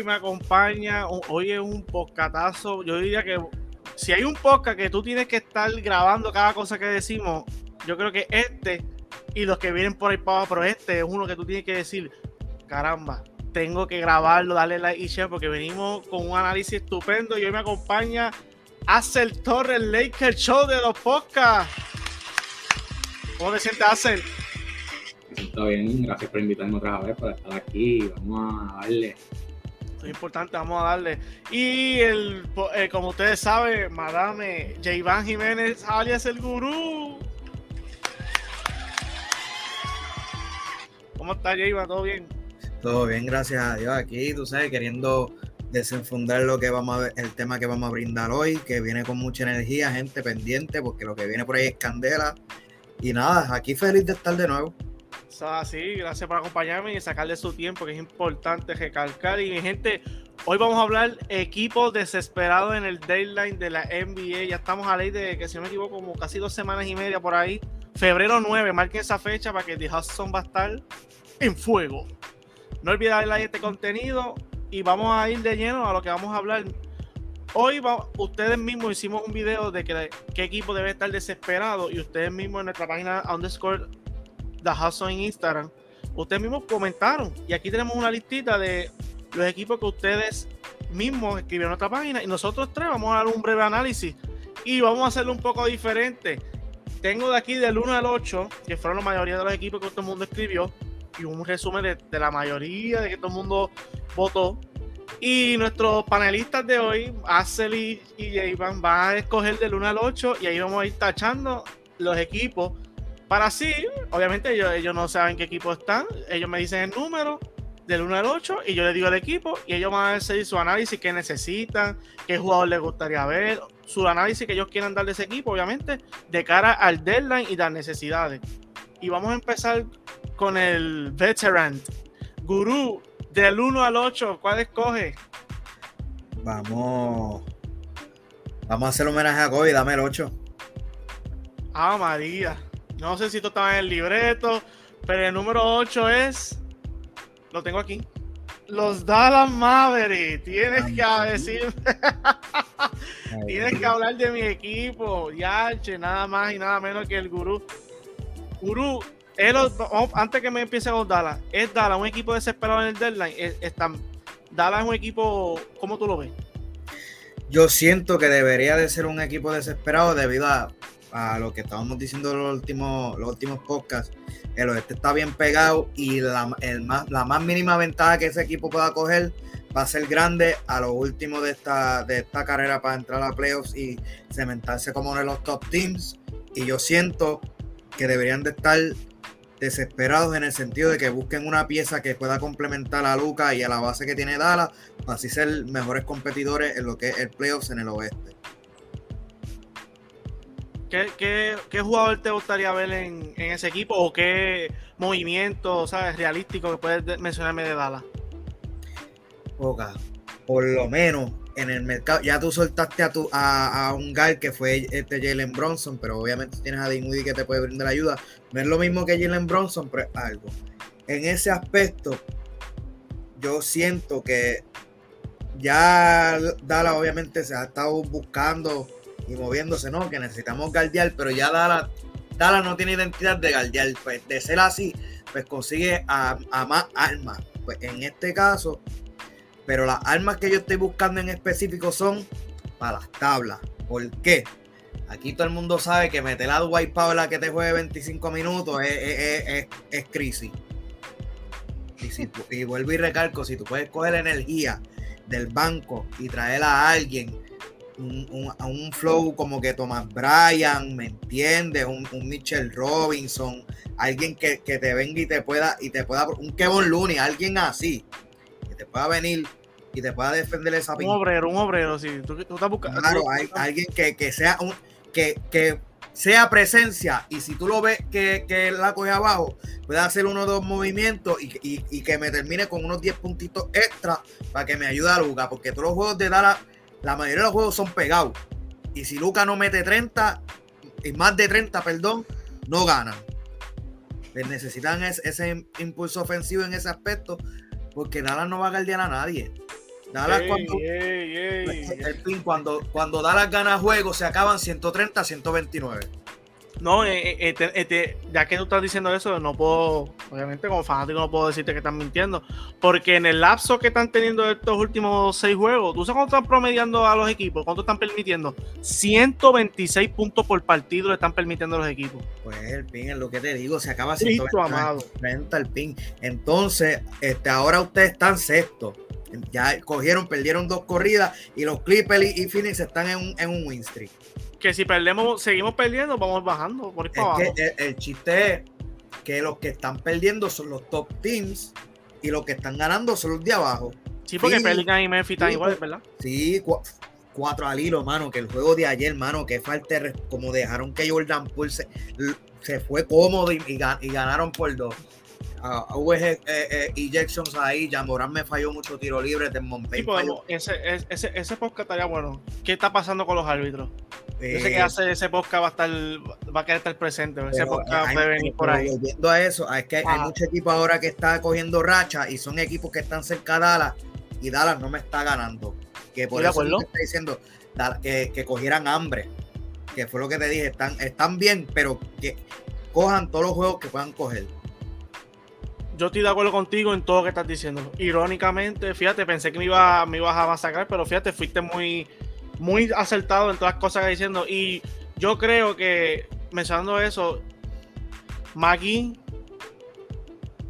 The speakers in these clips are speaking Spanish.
Hoy me acompaña, hoy es un podcatazo. Yo diría que si hay un podcast que tú tienes que estar grabando cada cosa que decimos, yo creo que este y los que vienen por ahí para abajo, pero este es uno que tú tienes que decir, caramba, tengo que grabarlo, darle like y share porque venimos con un análisis estupendo y hoy me acompaña Acel Torres, Laker Show de los podcasts. ¿Cómo te sientes, Acel? Me siento bien, gracias por invitarme otra vez para estar aquí. Vamos a darle. Es importante, vamos a darle. Y el, eh, como ustedes saben, Madame J. Jiménez, alias el gurú. ¿Cómo está, J. ¿Todo bien? Todo bien, gracias a Dios. Aquí, tú sabes, queriendo desenfundar lo que vamos a ver, el tema que vamos a brindar hoy, que viene con mucha energía, gente pendiente, porque lo que viene por ahí es candela. Y nada, aquí feliz de estar de nuevo. Así, gracias por acompañarme y sacarle su tiempo, que es importante recalcar. Y gente, hoy vamos a hablar equipos desesperados en el deadline de la NBA. Ya estamos a ley de que, si no me equivoco, como casi dos semanas y media por ahí. Febrero 9, marquen esa fecha para que The Hudson va a estar en fuego. No olviden darle like a este contenido y vamos a ir de lleno a lo que vamos a hablar. Hoy ustedes mismos hicimos un video de que, qué equipo debe estar desesperado y ustedes mismos en nuestra página underscore Hustle en Instagram, ustedes mismos comentaron y aquí tenemos una listita de los equipos que ustedes mismos escribieron en nuestra página y nosotros tres vamos a dar un breve análisis y vamos a hacerlo un poco diferente. Tengo de aquí del 1 al 8, que fueron la mayoría de los equipos que todo el mundo escribió, y un resumen de, la mayoría de que todo el mundo votó. Y nuestros panelistas de hoy, Acely y Iván, van a escoger del 1 al 8 y ahí vamos a ir tachando los equipos. Para así, obviamente ellos, ellos no saben qué equipo están, ellos me dicen el número del 1 al 8 y yo les digo el equipo y ellos van a hacer su análisis, qué necesitan, qué jugador les gustaría ver, su análisis que ellos quieran dar de ese equipo, obviamente, de cara al deadline y las necesidades. Y vamos a empezar con el veteran. Gurú, del 1 al 8, ¿cuál escoge? Vamos. Vamos a hacer homenaje a Kobe, dame el 8. Ah, María. No sé si tú estabas en el libreto, pero el número 8 es. Lo tengo aquí. Los Dallas Mavericks. Tienes que decir. Tienes que hablar de mi equipo. Ya, nada más y nada menos que el gurú. Gurú, antes que me empiece con Dallas, ¿es Dallas un equipo desesperado en el deadline? ¿Es, ¿Dallas es un equipo, ¿cómo tú lo ves? Yo siento que debería de ser un equipo desesperado debido a, lo que estábamos diciendo en los últimos, los últimos podcasts. El oeste está bien pegado y la, la más mínima ventaja que ese equipo pueda coger va a ser grande a lo último de esta, de esta carrera para entrar a playoffs y cementarse como uno de los top teams. Y yo siento que deberían de estar desesperados en el sentido de que busquen una pieza que pueda complementar a Luca y a la base que tiene Dallas para así ser mejores competidores en lo que es el playoffs en el oeste. ¿Qué, jugador te gustaría ver en, ese equipo o qué movimiento sabes, realístico que puedes mencionarme de Dallas? Poca, por lo menos en el mercado, ya tú soltaste a, tu, a, un guy que fue este Jalen Bronson, pero obviamente tienes a Dinwiddie que te puede brindar ayuda. No es lo mismo que Jalen Bronson, pero es algo. En ese aspecto, yo siento que ya Dallas obviamente se ha estado buscando y moviéndose, ¿no? Que necesitamos guardiar, pero ya Dallas, Dallas no tiene identidad de guardiar. Pues de ser así, pues consigue a, a más armas. Pues en este caso, pero las armas que yo estoy buscando en específico son para las tablas. ¿Por qué? Aquí todo el mundo sabe que meter a Dwight Powell que te juegue 25 minutos es, crisis. Y, vuelvo y recalco, si tú puedes coger energía del banco y traer a alguien a un flow como que Thomas Bryan, ¿me entiendes? Un, Mitchell Robinson, alguien que, te venga y te pueda, y te pueda, un Kevin Looney, alguien así, que te pueda venir y te pueda defender esa pinta. Un obrero, un obrero, sí. Tú, estás buscando. Claro, hay, alguien que, sea un, que, que, sea presencia y si tú lo ves que, que la coge abajo, puede hacer uno o dos movimientos y, que me termine con unos 10 puntitos extra para que me ayude a Luca, porque todos los juegos de Dala, la mayoría de los juegos son pegados. Y si Luca no mete 30, y más de 30, perdón, no ganan. Les necesitan es- ese impulso ofensivo en ese aspecto, porque Dallas no va a guardiar a nadie. Dallas Ey, cuando, ey, ey. el pin, cuando, cuando Dallas gana juegos se acaban 130 a 129. No, eh, eh, eh, ya que tú estás diciendo eso, no puedo, obviamente como fanático no puedo decirte que están mintiendo, porque en el lapso que están teniendo estos últimos seis juegos, ¿tú sabes cuánto están promediando a los equipos? ¿Cuánto están permitiendo? 126 puntos por partido le están permitiendo a los equipos. Pues el pin es lo que te digo, se acaba Cristo 129, amado. 130 el pin. Entonces, este, ahora ustedes están sexto. Ya cogieron, perdieron dos corridas y los Clippers y Phoenix están en un, en un win streak. Que si perdemos, seguimos perdiendo, vamos bajando por para abajo. el, el chiste es que los que están perdiendo son los top teams y los que están ganando son los de abajo. Sí, porque sí. Pelican y Memphis están Sí, iguales, pues. ¿verdad? Sí, cua- cuatro al hilo, mano, que el juego de ayer, mano, que falta como dejaron que Jordan Poole se, fue cómodo y, y ga- y ganaron por dos. Ah, hubo eh, eh, ejections ahí, Jamoran me falló mucho tiro libre, de Monpey podemos, ese, ese, ese, podcast estaría bueno. ¿Qué está pasando con los árbitros? Eh, Yo sé que hace ese podcast va a estar, va a querer estar presente. Ese podcast puede venir por ahí. Volviendo a eso, es que hay Ajá. muchos equipos ahora que están cogiendo racha y son equipos que están cerca de Dallas y Dallas no me está ganando. Que por eso acuerdo. te estoy diciendo que, que cogieran hambre. Que fue lo que te dije. Están, están bien, pero que cojan todos los juegos que puedan coger. Yo estoy de acuerdo contigo en todo lo que estás diciendo. Irónicamente, fíjate, pensé que me, iba, me ibas a masacrar, pero fíjate, fuiste muy, muy acertado en todas las cosas que estás diciendo. Y yo creo que, mencionando eso, Maggie,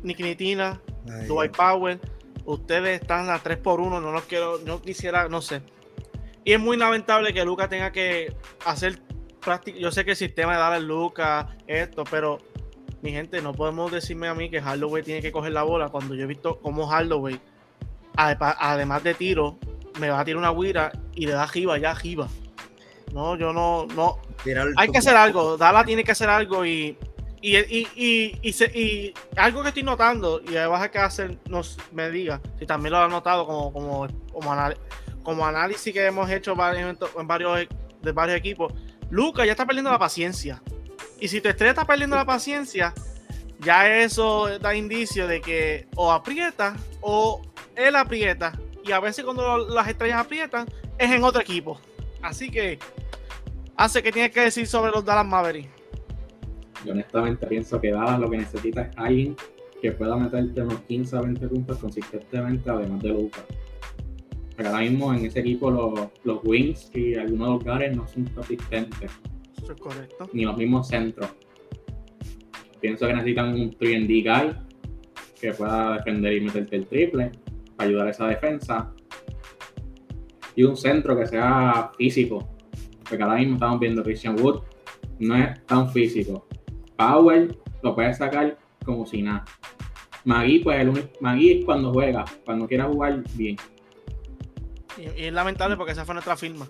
Nick Nitina, Ay, Dwight Powell, ustedes están a 3 por 1 no los quiero, no quisiera, no sé. Y es muy lamentable que Luca tenga que hacer práctica. Yo sé que el sistema de darle a Luca, esto, pero mi gente, no podemos decirme a mí que Hardaway tiene que coger la bola cuando yo he visto cómo Hardaway, además de tiro, me va a tirar una guira y le da jiba, ya jiba. No, yo no, no, hay que hacer algo. Dala tiene que hacer algo y. Y, y, y, algo que estoy notando, y vas a que hacer, nos me diga, si también lo has notado como, como, como, análisis que hemos hecho en varios, de varios equipos, Lucas ya está perdiendo la paciencia. Y si tu estrella está perdiendo la paciencia, ya eso da indicio de que o aprieta o él aprieta. Y a veces cuando las estrellas aprietan, es en otro equipo. Así que hace que tienes que decir sobre los Dallas Mavericks. Yo honestamente pienso que Dallas lo que necesita es alguien que pueda meterte unos 15 a 20 puntos consistentemente, además de Lucas. Pero ahora mismo en ese equipo los, los wings y algunos de los guards no son consistentes, Eso es correcto. ni los mismos centros. Pienso que necesitan un 3D guy que pueda defender y meterte el triple para ayudar a esa defensa. Y un centro que sea físico. Porque ahora mismo estamos viendo Christian Wood no es tan físico. Power lo puede sacar como si nada. Magui, pues el único, Magui es cuando juega, cuando quiera jugar bien. Y, y es lamentable porque esa fue nuestra firma.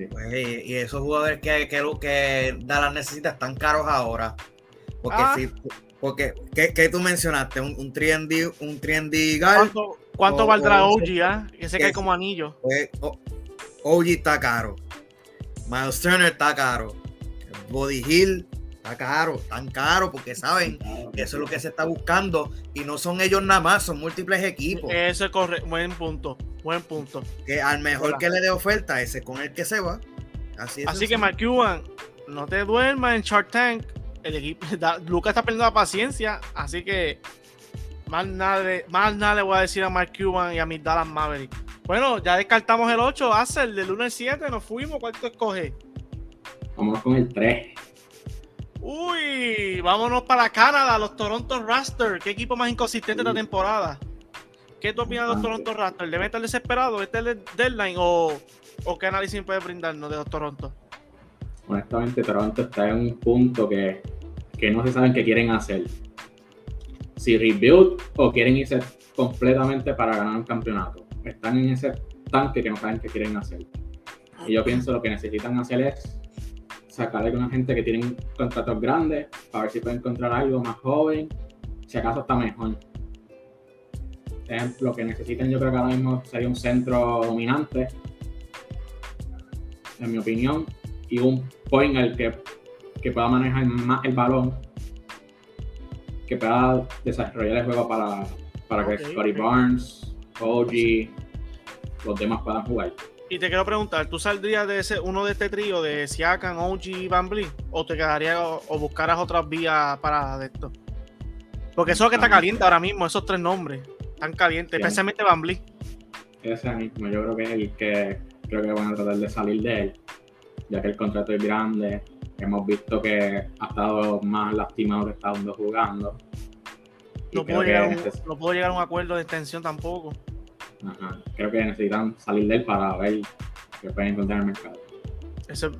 Sí. Pues, y, y esos jugadores que, que, que Dallas necesita están caros ahora. Porque Ah. si, porque, ¿qué, qué tú mencionaste? Un, un 3D, un 3D guard, ¿Cuánto, cuánto o- valdrá o- OG? ah? Que se que- cae como anillo. pues, o- OG está caro. Miles Turner está caro. Body Hill está caro. Tan caro porque saben que eso es lo que se está buscando. Y no son ellos nada más, son múltiples equipos. Eso es correcto. Buen punto. Buen punto. que al mejor Hola. que le dé oferta, ese con el que se va. Así, es Así que, Cuban, no te duermas en Shark Tank. El equipo, da- Lucas está perdiendo la paciencia. Así que, más nada, le- más nada le voy a decir a Mark Cuban y a mis Dallas Mavericks. Bueno, ya descartamos el 8. Hace el del 1 al 7. Nos fuimos. ¿Cuál tú escoges? Vamos con el 3. Uy, vámonos para Canadá, los Toronto Raptors. ¿Qué equipo más inconsistente de la temporada? ¿Qué tú opinas de los Toronto Raptors? ¿Deben estar desesperados? ¿Este es el deadline? ¿O, o qué análisis puede brindarnos de los Toronto? Honestamente, Toronto está en un punto que, que no se saben qué quieren hacer. Si rebuild o quieren irse completamente para ganar un campeonato. Están en ese tanque que no saben qué quieren hacer. Y yo pienso lo que necesitan hacer es sacar a alguna gente que tienen contratos grandes para ver si pueden encontrar algo más joven, si acaso está mejor. Ejemplo, lo que necesitan yo creo que ahora mismo sería un centro dominante, en mi opinión, y un point al que que pueda manejar más el balón, que pueda desarrollar el juego para, para que Scotty. Barnes, OG, los demás puedan jugar. Y te quiero preguntar, ¿tú saldrías de ese uno de este trío de Siakam, OG y Van Vliet? ¿O te quedarías o, o buscaras otras vías para de esto? Porque eso es lo que está caliente ahora mismo, esos tres nombres. Están calientes, Bien. especialmente Van Vliet. Ese mismo, yo creo que es el que creo que van a tratar de salir de él, ya que el contrato es grande. Hemos visto que ha estado más lastimado que está jugando. No puedo, llegar un, neces- no puedo llegar a un acuerdo de extensión tampoco. Ajá, creo que necesitan salir de él para ver qué pueden encontrar en el mercado. Ese,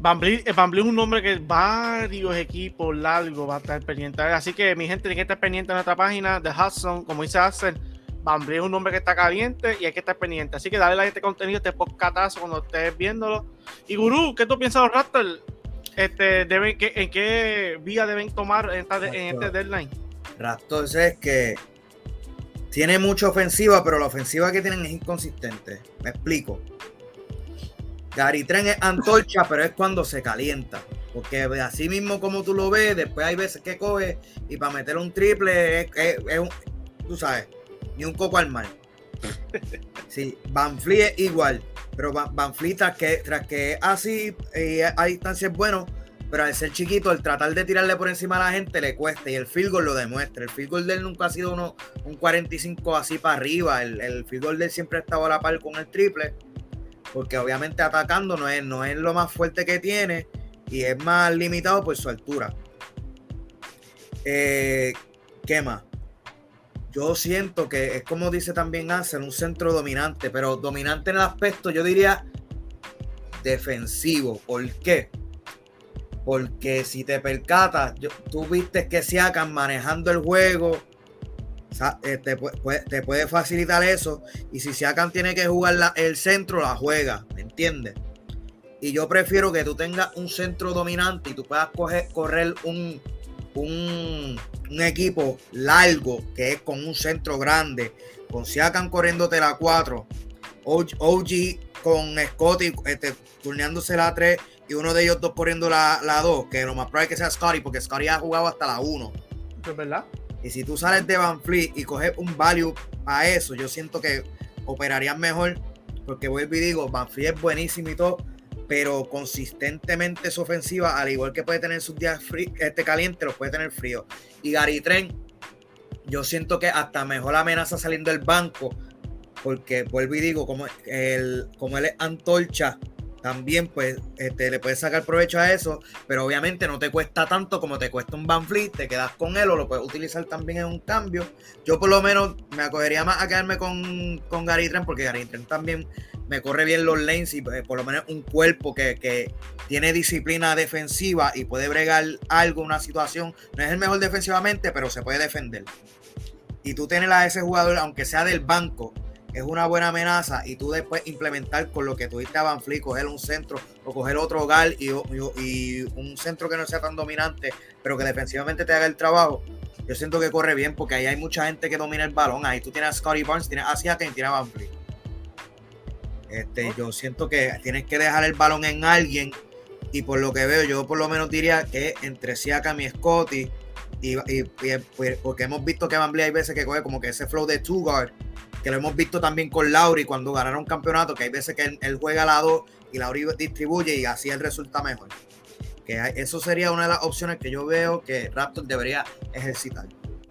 Van Vliet, eh, Van Vliet es un nombre que varios equipos largos va a estar pendiente. Así que mi gente tiene que estar pendiente en nuestra página de Hudson, como dice Hudson. Van Vliet es un nombre que está caliente y hay que estar pendiente. Así que dale like a este contenido, este podcatazo cuando estés viéndolo. Y Gurú, ¿qué tú piensas de los Raptors? Este, deben, ¿qué- ¿En qué vía deben tomar en, esta- en este deadline? Raptors es que tiene mucha ofensiva, pero la ofensiva que tienen es inconsistente. Me explico. Gary Trent es antorcha, pero es cuando se calienta. Porque así mismo como tú lo ves, después hay veces que coge y para meter un triple es, es- un, tú sabes, ni un coco al mar. Sí, Van es igual, pero Van, tras que, tras que así y a distancia es bueno, pero al ser chiquito, el tratar de tirarle por encima a la gente le cuesta y el field goal lo demuestra. El field goal de él nunca ha sido uno, un 45 así para arriba. El, el field goal de él siempre ha estado a la par con el triple, porque obviamente atacando no es, no es lo más fuerte que tiene y es más limitado por su altura. Eh, ¿Qué más? Yo siento que es como dice también Ansel, un centro dominante, pero dominante en el aspecto, yo diría defensivo. ¿Por qué? Porque si te percatas, tú viste que Siakam manejando el juego, eh, te, pu- puede, facilitar eso. Y si Siakam tiene que jugar el centro, la juega, ¿me entiendes? Y yo prefiero que tú tengas un centro dominante y tú puedas correr un, equipo largo que es con un centro grande, con Siakam corriéndote la 4, OG, OG con Scotty este, turneándose la 3 y uno de ellos dos corriendo la, la 2, que lo más probable es que sea Scotty, porque Scotty ha jugado hasta la 1. ¿Es verdad? Y si tú sales de Van Fleet y coges un value a eso, yo siento que operarían mejor. Porque vuelvo y digo, Van Fleet es buenísimo y todo, pero consistentemente su ofensiva, al igual que puede tener sus días frí- este, caliente, los puede tener frío. Y Gary Trent, yo siento que hasta mejor amenaza saliendo del banco, porque vuelvo y digo, como, el, como él es antorcha, también pues este, le puedes sacar provecho a eso, pero obviamente no te cuesta tanto como te cuesta un Van Fleet, te quedas con él o lo puedes utilizar también en un cambio. Yo por lo menos me acogería más a quedarme con, con Gary porque Gary también me corre bien los lanes y eh, por lo menos un cuerpo que, que tiene disciplina defensiva y puede bregar algo, una situación. No es el mejor defensivamente, pero se puede defender. Y tú tienes a ese jugador, aunque sea del banco, es una buena amenaza y tú después implementar con lo que tuviste a Van Fleet, coger un centro o coger otro hogar y, y- y un centro que no sea tan dominante, pero que defensivamente te haga el trabajo. Yo siento que corre bien porque ahí hay mucha gente que domina el balón. Ahí tú tienes a Scotty Barnes, tienes a Siakam y tienes a Van Fleet. Este, yo siento que tienes que dejar el balón en alguien y por lo que veo, yo por lo menos diría que entre Siakam y Scotty y, pues, porque hemos visto que Van Vliet hay veces que coge como que ese flow de two guard, que lo hemos visto también con Lauri cuando ganaron campeonato, que hay veces que él, él juega a la 2 y Lauri distribuye y así él resulta mejor. Que eso sería una de las opciones que yo veo que Raptor debería ejercitar.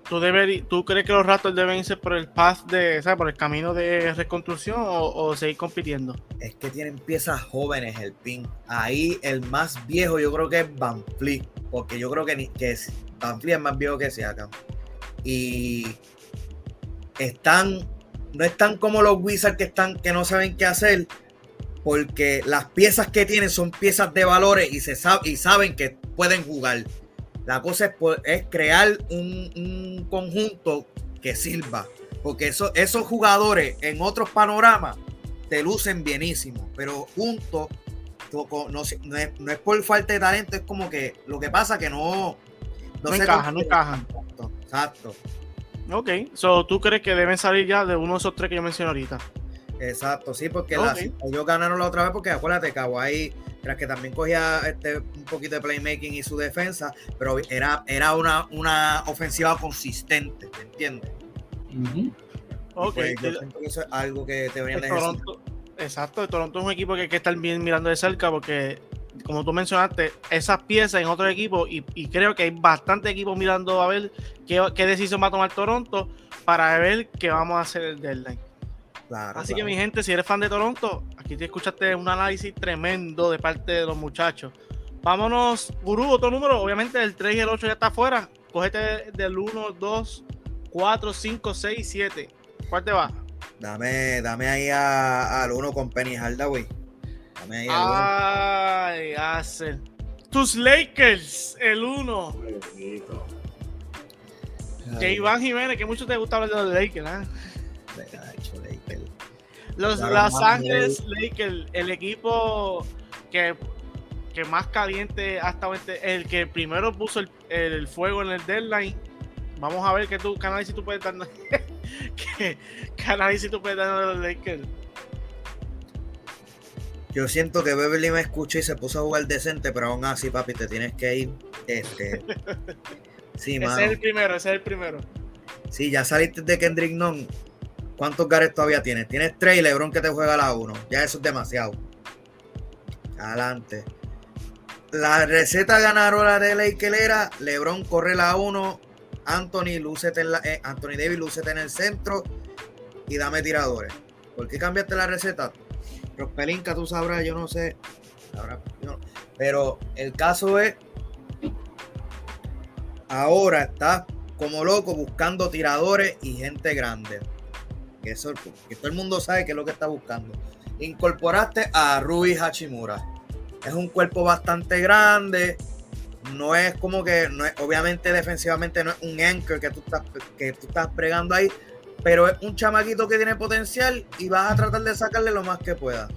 ¿Tú, ¿Tú crees que los Raptors deben irse por el path de, ¿sabes? por el camino de reconstrucción o, o seguir compitiendo? Es que tienen piezas jóvenes el pin. Ahí el más viejo yo creo que es Van Fleet, porque yo creo que, ni- que es- Van Fleet es más viejo que Siakam. Y están, no están como los Wizards que están, que no saben qué hacer, porque las piezas que tienen son piezas de valores y se sabe, y saben que pueden jugar. La cosa es, es crear un, un conjunto que sirva. Porque eso- esos jugadores en otros panoramas te lucen bienísimo, pero juntos no, no es, no es por falta de talento, es como que lo que pasa que no No se encajan, no encajan. Exacto, exacto, Ok, so, ¿tú crees que deben salir ya de uno de esos tres que yo mencioné ahorita? exacto, sí, porque Ok. las- ellos ganaron la otra vez porque acuérdate, Kawhi tras que también cogía este, un poquito de playmaking y su defensa, pero era, era una, una ofensiva consistente, ¿me entiendes? Ok. Pues yo siento que eso es algo que deberían El de Toronto, exacto, Toronto es un equipo que hay que estar bien mirando de cerca porque, como tú mencionaste, esas piezas en otro equipo y, y creo que hay bastante equipos mirando a ver qué, qué decisión va a tomar Toronto para ver qué vamos a hacer el deadline. Claro, Así que claro. mi gente, si eres fan de Toronto, aquí te escuchaste un análisis tremendo de parte de los muchachos. Vámonos, Gurú, otro número, obviamente el 3 y el 8 ya está afuera. Cógete del 1, 2, 4, 5, 6, 7. ¿Cuál te va? Dame, dame ahí a- al uno con Penny Hardaway. Dame ahí al. Ay, Hazel. Tus Lakers, el 1. Bendito. uno. Que Iván Jiménez, que mucho te gusta hablar de los Lakers, ¿ah? Lakers. Los Los Ángeles Lakers, el equipo que, que más caliente ha estado, este- el que primero puso el, el fuego en el deadline. Vamos a ver qué tú, qué análisis tú puedes dar. qué, qué análisis tú puedes dar de los Lakers. Yo siento que Beverly me escuchó y se puso a jugar decente, pero aún así, papi, te tienes que ir. Este. Sí, Ese mano. es el primero, ese es el primero. Sí, ya saliste de Kendrick Nunn. ¿Cuántos gares todavía tienes? Tienes tres y LeBron que te juega la uno. Ya eso es demasiado. Adelante. La receta ganadora de Lakers era LeBron corre la 1, Anthony, lúcete en la, eh, Anthony Davis, lúcete en el centro y dame tiradores. ¿Por qué cambiaste la receta? Prospelinka, tú sabrás, yo no sé. Pero el caso es, ahora estás como loco buscando tiradores y gente grande. Eso, que todo el mundo sabe que es lo que está buscando. Incorporaste a Rui Hachimura. Es un cuerpo bastante grande. No es como que, no es, obviamente defensivamente no es un anchor que tú estás, que tú estás pregando ahí, pero es un chamaquito que tiene potencial y vas a tratar de sacarle lo más que pueda.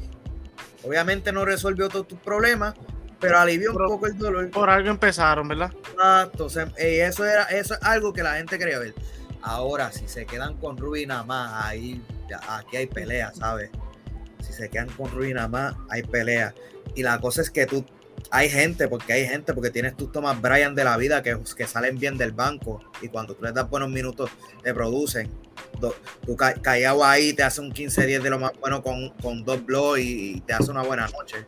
Obviamente no resolvió todos tus problemas, pero alivió un poco el dolor. Por algo empezaron, ¿verdad? Exacto, eh, eso era eso es algo que la gente quería ver. Ahora, si se quedan con Ruby nada más, ahí aquí hay pelea, ¿sabes? Si se quedan con Ruby nada más, hay pelea. Y la cosa es que tú hay gente, porque hay gente, porque tienes tus Thomas Bryan de la vida que, que salen bien del banco y cuando tú les das buenos minutos te producen. Do- tú ca- callado ahí te hace un 15-10 de lo más bueno con, con dos blogs y, y te hace una buena noche.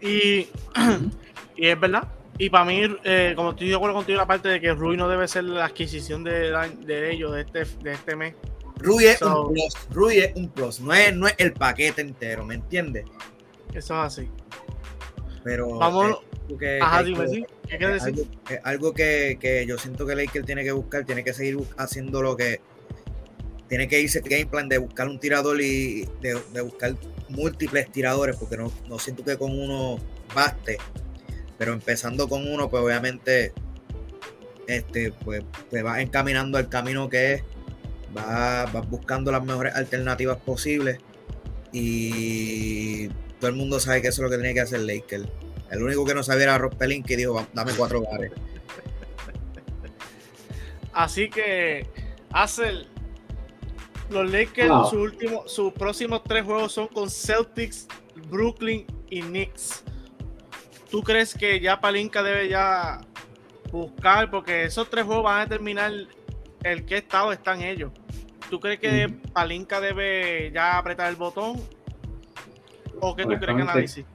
Y, y es verdad. Y para mí, eh, como estoy de acuerdo contigo, la parte de que Rui no debe ser la adquisición de, de ellos de este, de este mes. Ruby es So- un plus, Ruby es un plus, no es, no es el paquete entero, ¿me entiendes? Eso es así. Pero Vamos. algo que, Ajá, que hay dime, que- sí. ¿Qué quieres es decir? algo, es algo que, que yo siento que Lakers tiene que buscar, tiene que seguir haciendo lo que tiene que irse el game plan de buscar un tirador y de, de buscar múltiples tiradores, porque no, no siento que con uno baste, pero empezando con uno, pues obviamente este, pues, te vas encaminando al camino que es, vas, vas buscando las mejores alternativas posibles y todo el mundo sabe que eso es lo que tiene que hacer Lakers. El único que no sabía era Rob Pelinka y dijo, "Va, dame cuatro bares. Así que, Hazel, los Lakers, Wow. su último, sus próximos tres juegos son con Celtics, Brooklyn y Knicks. ¿Tú crees que ya Palinka debe ya buscar? Porque esos tres juegos van a determinar el qué estado están ellos. ¿Tú crees que. Palinka debe ya apretar el botón? ¿O qué tú crees que análisis?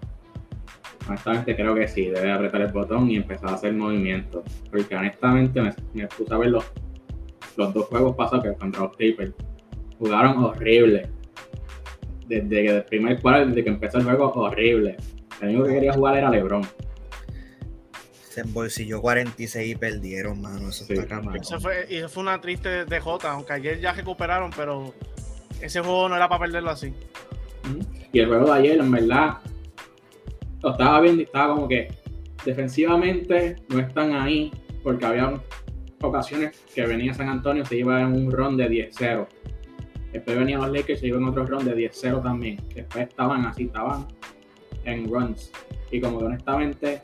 Honestamente creo que sí, debe apretar el botón y empezar a hacer movimientos. Porque honestamente me, me puse a ver los, los dos juegos pasados que contra los Clippers. Jugaron horrible. Desde que el primer cuarto, desde que empezó el juego, horrible. El único que quería jugar era LeBron. Se embolsilló 46 y perdieron, mano. Eso Sí. está. Eso fue, y eso fue una triste derrota, aunque ayer ya recuperaron, pero ese juego no era para perderlo así. Y el juego de ayer, en verdad, lo estaba viendo y estaba como que defensivamente no están ahí, porque había ocasiones que venía San Antonio, se iba en un run de 10-0. Después venían los Lakers, se iban en otro run de 10-0 también. Después estaban así, estaban en runs. Y como que honestamente,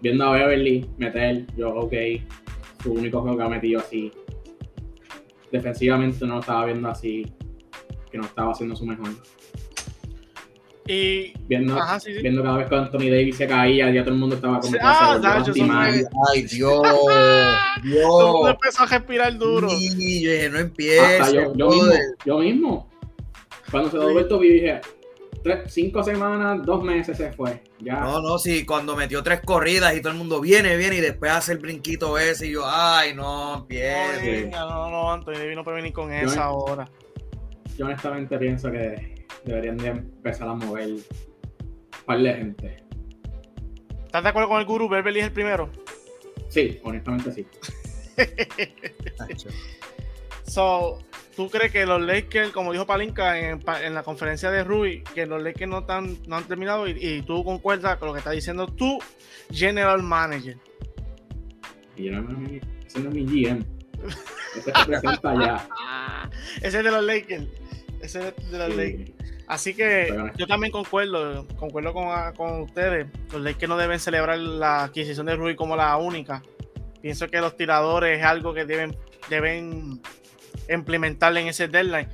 viendo a Beverly meter, yo, ok, su único juego que ha metido así. Defensivamente no lo estaba viendo así, que no estaba haciendo su mejor. Y Viendo, Ajá, sí, sí. viendo cada vez que Anthony Davis se caía, ya todo el mundo estaba como que ah, se anti-man. fue- Ay, Dios, todo el mundo Dios. empezó a respirar duro. Sí, yo dije, no empiece. Hasta yo, yo mismo, yo mismo. Cuando se dobló el tobillo dije, tres, cinco semanas, dos meses se fue. Ya. No, no, sí, cuando metió tres corridas y todo el mundo viene, viene y después hace el brinquito ese y yo, ay, no, No, empiece. venga, no, no, Anthony Davis no puede venir con Yo esa ahora. Yo honestamente pienso que deberían de empezar a mover un par de gente. ¿Estás de acuerdo con el gurú? Beverly es el primero. Sí, honestamente sí. So, ¿tú crees que los Lakers, como dijo Palinka en, la conferencia de Rui, que los Lakers no, tan, no han terminado y, y tú concuerdas con lo que está diciendo tú, General Manager? No me- ese no es mi GM. Ese representa ya. Ese es de los Lakers. Ese es de. Así que yo también concuerdo, concuerdo con, con ustedes. Los Lakers no deben celebrar la adquisición de Rui como la única. Pienso que los tiradores es algo que deben, deben implementar en ese deadline.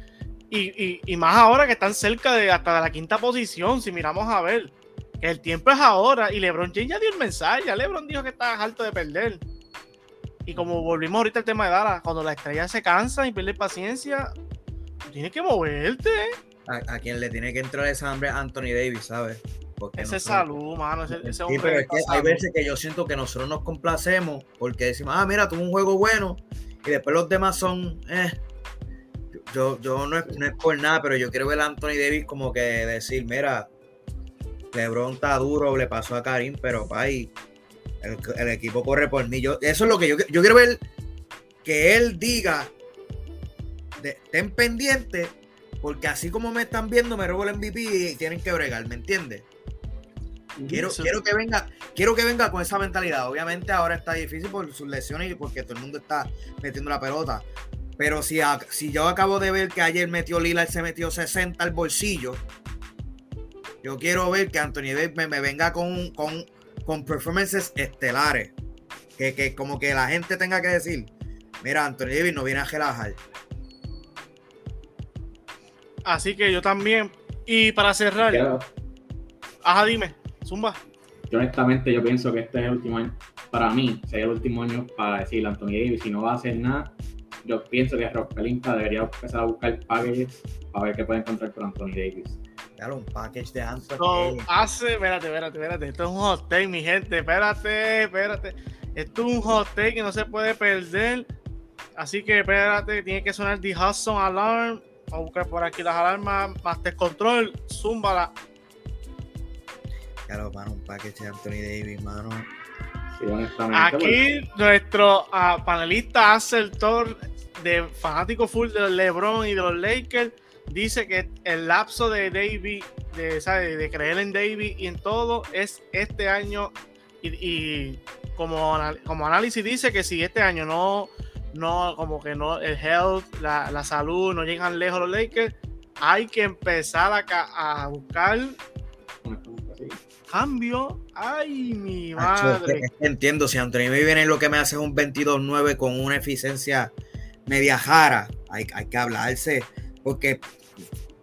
Y, y- y más ahora que están cerca de hasta de la quinta posición, si miramos a ver. Que el tiempo es ahora. Y LeBron James ya dio el mensaje. Ya LeBron dijo que está harto de perder. Y como volvimos ahorita al tema de Dallas, cuando la estrella se cansa y pierde paciencia, tienes que moverte. A, a quien le tiene que entrar esa hambre es Anthony Davis, ¿sabes? Porque Ese es nosotros- salud, mano. Ese, ese Sí, pero es que hay veces que yo siento que nosotros nos complacemos porque decimos, ah, mira, tuvo un juego bueno y después los demás son, eh. Yo, yo no, es, no es por nada, pero yo quiero ver a Anthony Davis como que decir, mira, LeBron está duro, le pasó a Karim, pero pay, el, el equipo corre por mí. Yo, eso es lo que yo, yo quiero ver que él diga, estén pendientes, porque así como me están viendo, me robo el MVP y tienen que bregar, ¿me entiendes? Quiero, quiero que venga, quiero que venga con esa mentalidad. Obviamente ahora está difícil por sus lesiones y porque todo el mundo está metiendo la pelota. Pero si, a- si yo acabo de ver que ayer metió Lila, se metió 60 al bolsillo, yo quiero ver que Anthony Davis me, me venga con, con, con performances estelares. Que, que como que la gente tenga que decir, mira, Anthony Davis no viene a relajar. Así que yo también. Y para cerrar, Quiero- ajá, dime, Zumba. Yo honestamente yo pienso que este es el último año, para mí, sería el último año para decirle a Anthony Davis, si no va a hacer nada, yo pienso que Rob Pelinka debería empezar a buscar packages para ver qué puede encontrar con Anthony Davis. Claro, un package de Anthony So, hace, espérate, espérate, espérate. Esto es un hot take, mi gente. Espérate, espérate. Esto es un hot take que no se puede perder. Así que espérate, tiene que sonar The Hudson Alarm. Vamos a buscar por aquí las alarmas. Master Control, zúmbala. Claro, mano, un package de Anthony Davis, mano. Sí, Aquí nuestro ah, panelista Thor, de fanático full de LeBron y de los Lakers, dice que el lapso de Davis, de, ¿sabe? de creer en Davis y en todo, es este año. Y, y como, anal- como análisis dice que si este año no, no como que no, el health, la, la salud, no llegan lejos los Lakers, hay que empezar a, a buscar sí. cambio. Ay, mi madre. entiendo, si Anthony viene lo que me hace es un 22-9 con una eficiencia media jara, hay, hay que hablarse, porque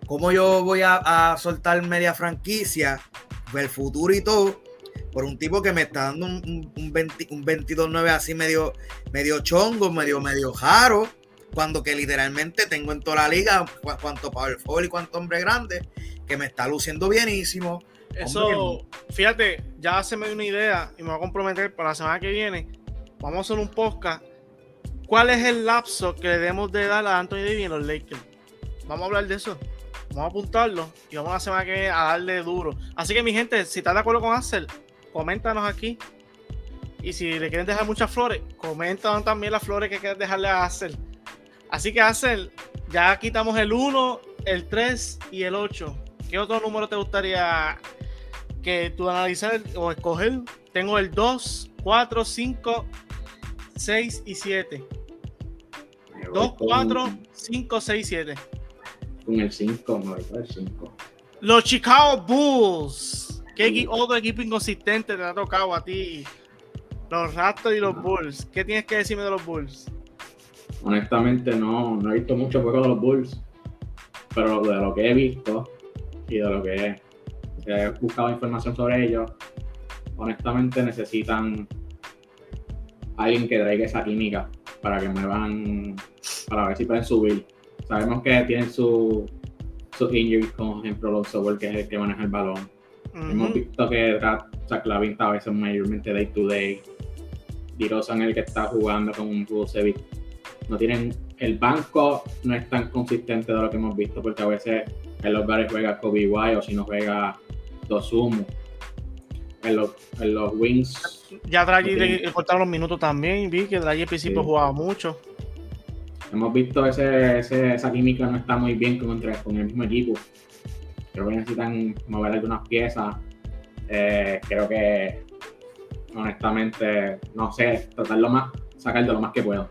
como yo voy a, a soltar media franquicia, el futuro y todo, por un tipo que me está dando un, un, un 20 un 22-9 así medio, medio chongo, medio, medio jaro, cuando que literalmente tengo en toda la liga cu- cuanto power forward y cuánto hombre grande, que me está luciendo bienísimo. Eso, fíjate, ya se me dio una idea y me voy a comprometer para la semana que viene. Vamos a hacer un podcast. ¿Cuál es el lapso que le debemos de dar a Anthony Davis en los Lakers? Vamos a hablar de eso. Vamos a apuntarlo y vamos la semana que viene a darle duro. Así que, mi gente, si estás de acuerdo con Axel, coméntanos aquí. Y si le quieren dejar muchas flores, coméntanos también las flores que quieres dejarle a Axel. Así que, Axel, ya quitamos el 1, el 3 y el 8. ¿Qué otro número te gustaría que tú analizar o escoger? Tengo el 2, 4, 5, 6 y 7. Me voy 2, con- 4, 5, 6, 7. Con el 5, me voy con el 5. Los Chicago Bulls. ¿Qué otro equipo inconsistente te ha tocado a ti? Los Raptors y los Bulls. ¿Qué tienes que decirme de los Bulls? Honestamente no, no he visto mucho juego de los Bulls, pero de lo que he visto y de lo que he buscado información sobre ellos. Honestamente necesitan alguien que traiga esa química para que muevan, para ver si pueden subir. Sabemos que tienen su, sus injuries, como ejemplo los software que es el que maneja el balón. Hemos visto que Zach Lavin está a veces mayormente day to day. Dirosan el que está jugando con un Vucevic. No tienen, el banco no es tan consistente de lo que hemos visto porque a veces en los bares juega Kobe White o si no juega Dosumu. En los, en los wings. Ya Draghi le cortaron los minutos también. Vi que Draghi al principio jugaba mucho. Hemos visto ese, esa química no está muy bien con, con el mismo equipo. Creo que necesitan mover algunas piezas. Eh, creo que, honestamente, no sé, tratarlo más, sacar de lo más que puedo.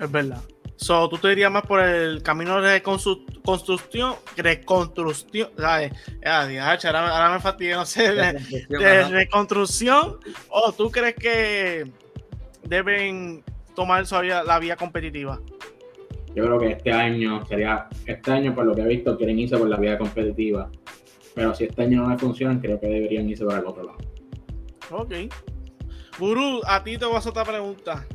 Es verdad. So, tú te dirías más por el camino de reconstrucción, reconstrucción, ¿sabes? ahora, ahora me fatiga, no sé, de, reconstrucción, o tú crees que deben tomar la vía competitiva? Yo creo que este año sería, este año por lo que he visto, quieren irse por la vía competitiva. Pero si este año no me funcionan, creo que deberían irse por el otro lado. Ok. Guru, a ti te voy a hacer otra pregunta.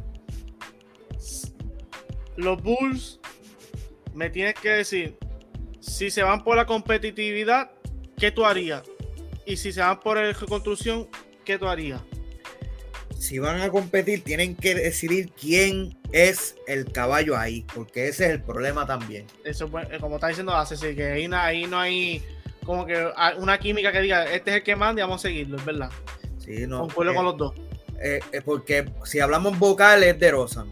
Los Bulls, me tienes que decir, si se van por la competitividad, ¿qué tú harías? Y si se van por la reconstrucción, ¿qué tú harías? Si van a competir, tienen que decidir quién es el caballo ahí, porque ese es el problema también. Eso, eh, como está diciendo hace que ahí, ahí no hay como que una química que diga, este es el que manda y vamos a seguirlo, es verdad. Sí, no. Concuerdo con los dos. Eh, eh, porque si hablamos vocal es de Rosan.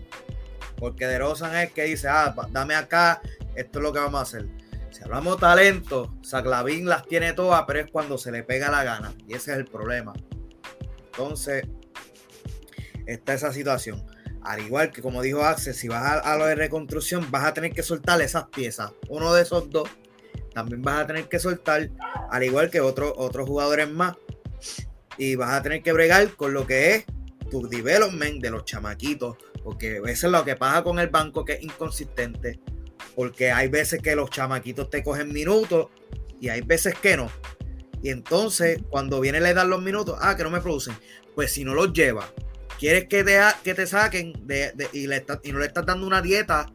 Porque de Rosan es que dice, ah, dame acá, esto es lo que vamos a hacer. Si hablamos talento, Saclavín las tiene todas, pero es cuando se le pega la gana. Y ese es el problema. Entonces, está esa situación. Al igual que como dijo Axel, si vas a, lo de reconstrucción, vas a tener que soltar esas piezas. Uno de esos dos también vas a tener que soltar, al igual que otros otros jugadores más. Y vas a tener que bregar con lo que es tu development de los chamaquitos. Porque eso es lo que pasa con el banco, que es inconsistente. Porque hay veces que los chamaquitos te cogen minutos y hay veces que no. Y entonces, cuando viene le dan los minutos, ah, que no me producen. Pues si no los lleva quieres que te, que te saquen de, y, le y no le estás dando una dieta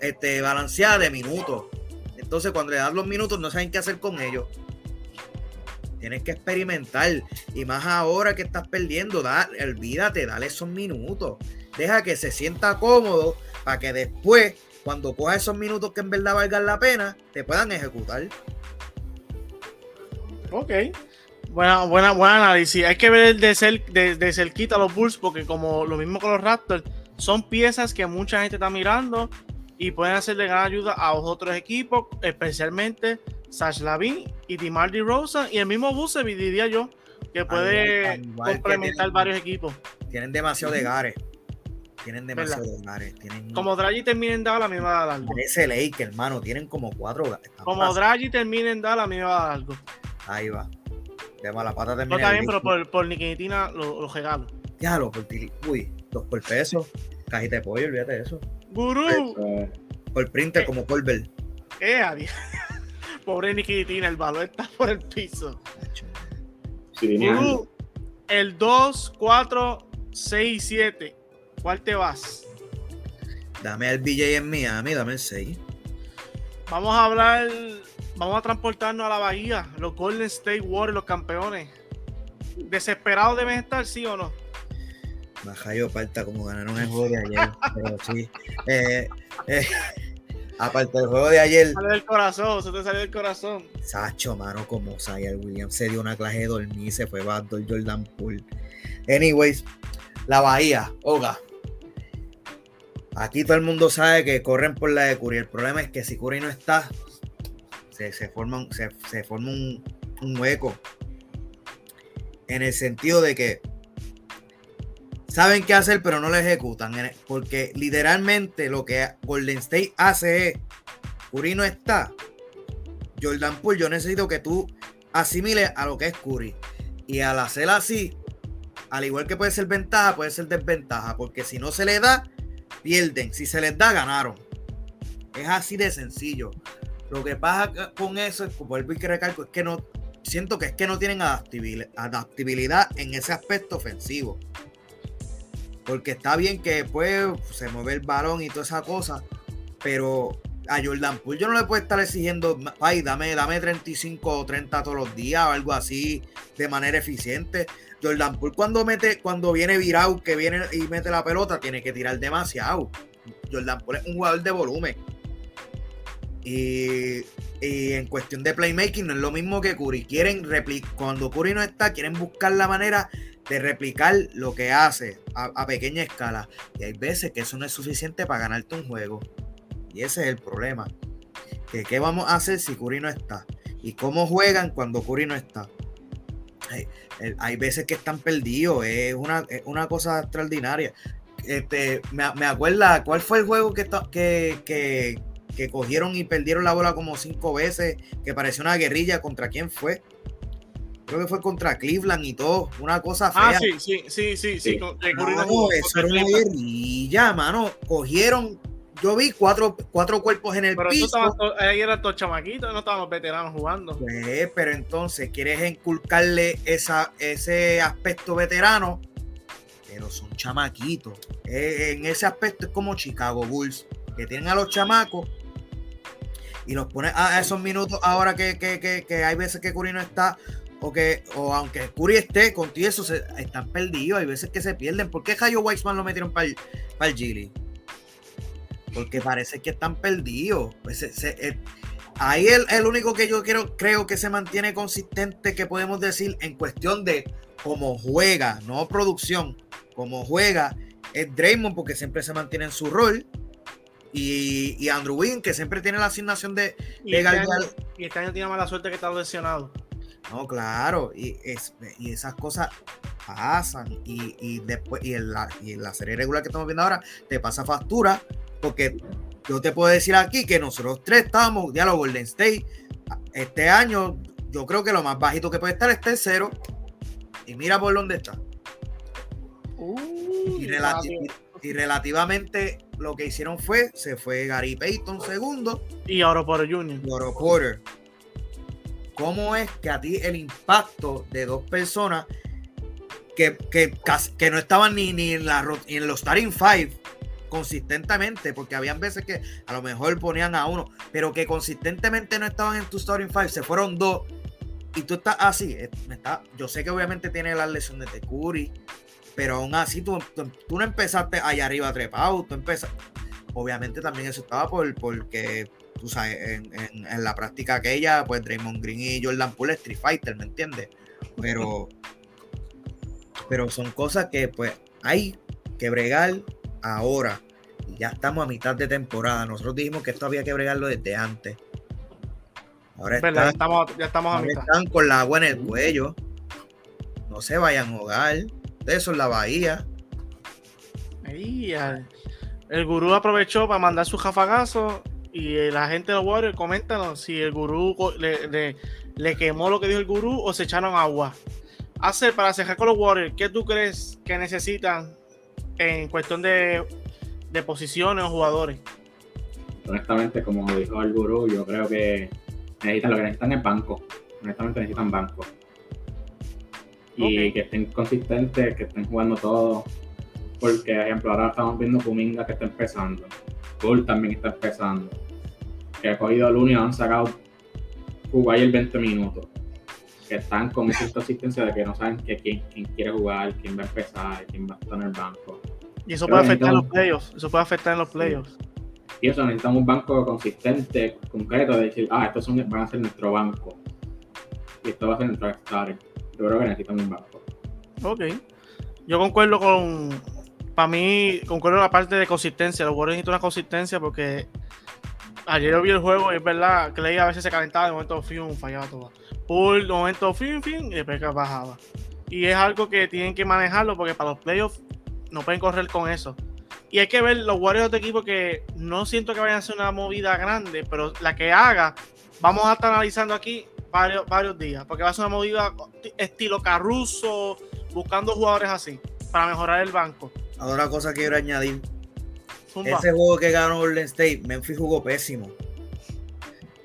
este, balanceada de minutos. Entonces, cuando le das los minutos, no saben qué hacer con ellos. Tienes que experimentar. Y más ahora que estás perdiendo, da, olvídate, dale esos minutos. Deja que se sienta cómodo para que después, cuando coja esos minutos que en verdad valgan la pena, te puedan ejecutar. Ok. Buena, buena, buen análisis. Hay que ver de, ser, de, de cerquita los Bulls porque como lo mismo con los Raptors, son piezas que mucha gente está mirando y pueden hacerle gran ayuda a otros equipos, especialmente Sash Lavin y DeMar Rosa y el mismo Busevic, diría yo, que puede complementar varios equipos. Tienen demasiado de gares. Tienen demasiado de gares. Como Draghi termina en dar la misma edad largo. Ese Lake, hermano, tienen como cuatro. Como Draghi termina en dar la misma edad largo. Ahí va. De mala pata No está bien, pero por, por Nikitina los lo regalo. Ya, lo por Uy, dos por peso. Cajita de pollo, olvídate de eso. Gurú. Por printer eh, como Colbert. Eh, adiós. Pobre Nikitina, el valor está por el piso. Sí, Gurú, el 2, 4, 6 7. ¿Cuál te vas? Dame el BJ en Miami, dame el 6. Vamos a hablar Vamos a transportarnos a la bahía. Los Golden State Warriors, los campeones. ¿Desesperados deben estar, sí o no? Baja yo falta como ganaron el juego de ayer. pero sí. Eh, eh, aparte del juego de ayer. Sale del corazón, se te salió del corazón. Sacho, mano, como Sayar Williams se dio una clase de dormir, se fue el Jordan Poole. Anyways, la Bahía, Oga. Aquí todo el mundo sabe que corren por la de Curry. El problema es que si Curry no está, se, forma, se, forma un, hueco. En el sentido de que saben qué hacer, pero no lo ejecutan. Porque literalmente lo que Golden State hace es, Curry no está. Jordan Poole, yo necesito que tú asimiles a lo que es Curry. Y al hacer así, al igual que puede ser ventaja, puede ser desventaja. Porque si no se le da, pierden. Si se les da, ganaron. Es así de sencillo. Lo que pasa con eso, es, vuelvo y recalco, es que no, siento que es que no tienen adaptabil- adaptabilidad en ese aspecto ofensivo. Porque está bien que después se mueve el balón y toda esa cosa, pero a Jordan Poole yo no le puedo estar exigiendo, ay, dame, dame 35 o 30 todos los días o algo así de manera eficiente. Jordan Poole cuando mete, cuando viene virado, que viene y mete la pelota, tiene que tirar demasiado. Jordan Poole es un jugador de volumen. Y, en cuestión de playmaking no es lo mismo que Curry. Quieren cuando Curry no está, quieren buscar la manera de replicar lo que hace a, pequeña escala. Y hay veces que eso no es suficiente para ganarte un juego. Y ese es el problema. Que qué vamos a hacer si Curry no está. Y cómo juegan cuando Curry no está. Hay, veces que están perdidos. Es una, es una cosa extraordinaria. Este, me, me acuerda, ¿cuál fue el juego que, que, que cogieron y perdieron la bola como cinco veces? Que pareció una guerrilla. ¿Contra quién fue? Creo que fue contra Cleveland y todo. Una cosa fea. Ah, sí, sí, sí, sí, sí. No, no eso era una guerrilla, mano. Cogieron, yo vi cuatro, cuatro cuerpos en el Pero piso. to- ahí eran todos chamaquitos, no estaban los veteranos jugando. Pues, pero entonces quieres inculcarle esa, ese aspecto veterano, pero son chamaquitos. Eh, en ese aspecto es como Chicago Bulls, que tienen a los chamacos y los ponen a esos minutos ahora que, que- que- que hay veces que Curry no está. O, que, o aunque Curry esté contigo, eso se, están perdidos. Hay veces que se pierden. ¿Por qué Jayo Weissman lo metieron para el, para el Gili? Porque parece que están perdidos. Pues eh, ahí el, el único que yo quiero, creo que se mantiene consistente, que podemos decir en cuestión de cómo juega, no producción, cómo juega, es Draymond, porque siempre se mantiene en su rol. Y, y Andrew Wynn, que siempre tiene la asignación de, Y de este, año, y este año tiene mala suerte que está lesionado. No, claro, y, es, y esas cosas pasan. Y, y después, y en, la, y en la serie regular que estamos viendo ahora, te pasa factura, porque yo te puedo decir aquí que nosotros tres estábamos, ya los Golden State, este año, yo creo que lo más bajito que puede estar es tercero. Y mira por dónde está. Y, relati- y relativamente lo que hicieron fue, se fue Gary Payton segundo, Y ahora por Junior. Loro Porter. ¿Cómo es que a ti el impacto de dos personas que, que, que no estaban ni, ni en, la, ni en los starting five consistentemente, porque habían veces que a lo mejor ponían a uno, pero que consistentemente no estaban en tu starting five, se fueron dos y tú estás así. eh, está- yo sé que obviamente tiene las lesiones de Curry, pero aún así tú, tú, tú no empezaste allá arriba trepado, tú empezaste. Obviamente también eso estaba por, porque tú sabes, en, en- en la práctica aquella, pues Draymond Green y Jordan Poole Street Fighter, ¿me entiendes? Pero, pero son cosas que pues hay que bregar ahora. Ya estamos a mitad de temporada. Nosotros dijimos que esto había que bregarlo desde antes. Ahora ¿Verdad? Ya están, estamos, ya estamos a ahora mitad. están con la agua en el cuello. No se vayan a jugar. De eso es la bahía. Ahí, el gurú aprovechó para mandar su jafagazo y eh, la gente de los Warriors, coméntanos si el gurú le, le- le quemó lo que dijo el gurú o se echaron agua. Hacer para cerrar con los Warriors, ¿qué tú crees que necesitan en cuestión de, de posiciones o jugadores? honestamente, como dijo el gurú, yo creo que necesitan lo que necesitan es banco. Honestamente necesitan banco. Y que estén consistentes, que estén jugando todo. Porque, por ejemplo, ahora estamos viendo Kuminga que está empezando. Bull también está empezando. Que ha cogido el y han sacado jugar el 20 minutos. Que están con esa inconsistencia de que no saben que quién, quién quiere jugar, quién va a empezar, quién va a estar en el banco. Y eso puede afectar en los playoffs. Eso puede afectar en los playoffs. Y eso, necesitamos un banco consistente, concreto, de decir, ah, estos son, van a ser nuestro banco. Y esto va a ser nuestro starter. Yo creo que necesitamos un banco. Ok. Yo concuerdo con. Para mí, concuerdo la parte de consistencia. Los Warriors necesitan una consistencia porque ayer yo vi el juego y es verdad, Clay a veces se calentaba, de momento fium, fallaba todo. Pool, de momento fin, fin, y después bajaba. Y es algo que tienen que manejarlo porque para los playoffs no pueden correr con eso. Y hay que ver los Warriors de equipo que no siento que vayan a hacer una movida grande, pero la que haga, vamos a estar analizando aquí varios, varios días, porque va a ser una movida estilo Caruso, buscando jugadores así, para mejorar el banco. Otra cosa que quiero añadir. Zumba. Ese juego que ganó Golden State, Memphis jugó pésimo.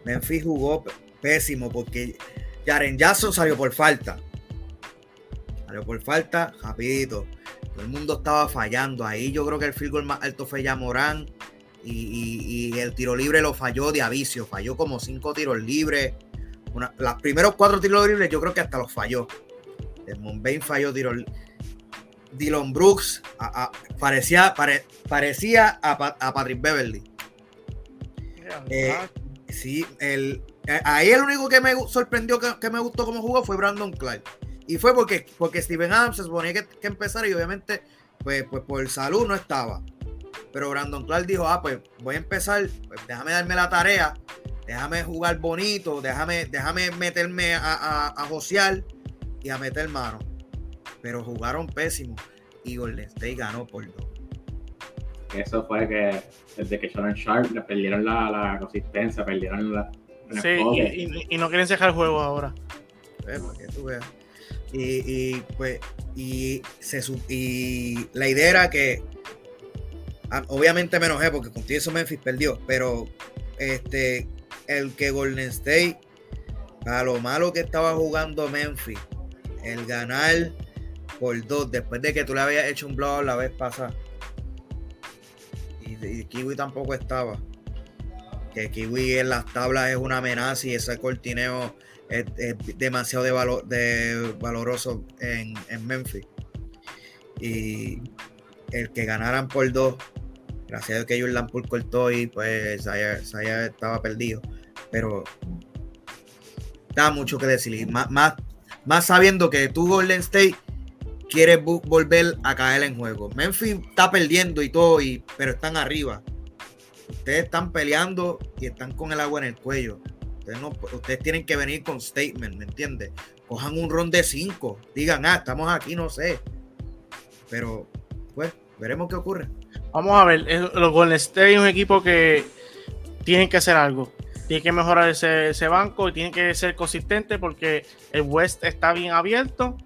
Memphis jugó pésimo porque Jaren Jackson salió por falta. Salió por falta, rapidito. Todo el mundo estaba fallando. Ahí yo creo que el field goal más alto fue ya Morán. Y, el tiro libre lo falló de avicio. Falló como cinco tiros libres. Los primeros cuatro tiros libres yo creo que hasta los falló. Desmond Bain falló tiros Dylan Brooks parecía, parecía a, Patrick Beverly. Eh, sí, el, eh, ahí el único que me sorprendió que, me gustó como jugó fue Brandon Clark. Y fue porque, porque Steven Adams se suponía que, que empezar y obviamente, pues, pues por salud no estaba. Pero Brandon Clark dijo, ah, pues voy a empezar, pues déjame darme la tarea, déjame jugar bonito, déjame, déjame meterme a, a, a josear y a meter mano. Pero jugaron pésimo y Golden State ganó por dos. Eso fue que desde que Sharon Sharp le perdieron la, la consistencia, perdieron la. Sí, y, no quieren dejar el juego ahora. Eh, tú veas. Y, y, pues, y, se, y la idea era que Ah, obviamente me enojé porque contigo eso Memphis perdió, pero este, el que Golden State, a lo malo que estaba jugando Memphis, el ganar por dos, después de que tú le habías hecho un blog la vez pasada, y, Kiwi tampoco estaba, que Kiwi en las tablas es una amenaza y ese cortineo es, demasiado de, de valoroso en, en Memphis. Y el que ganaran por dos Gracias a que Jordan Poole cortó y pues Saya, estaba perdido. Pero da mucho que decir. Más, más, sabiendo que tú, Golden State, quieres volver a caer en juego. Memphis está perdiendo y todo, y, pero están arriba. Ustedes están peleando y están con el agua en el cuello. Ustedes, no, ustedes tienen que venir con statement, ¿me entiendes? Cojan un ron de cinco. Digan, ah, estamos aquí, no sé. Pero, pues, veremos qué ocurre. Vamos a ver, los Golden State es un equipo que tienen que hacer algo. Tienen que mejorar ese, banco y tienen que ser consistente porque el West está bien abierto.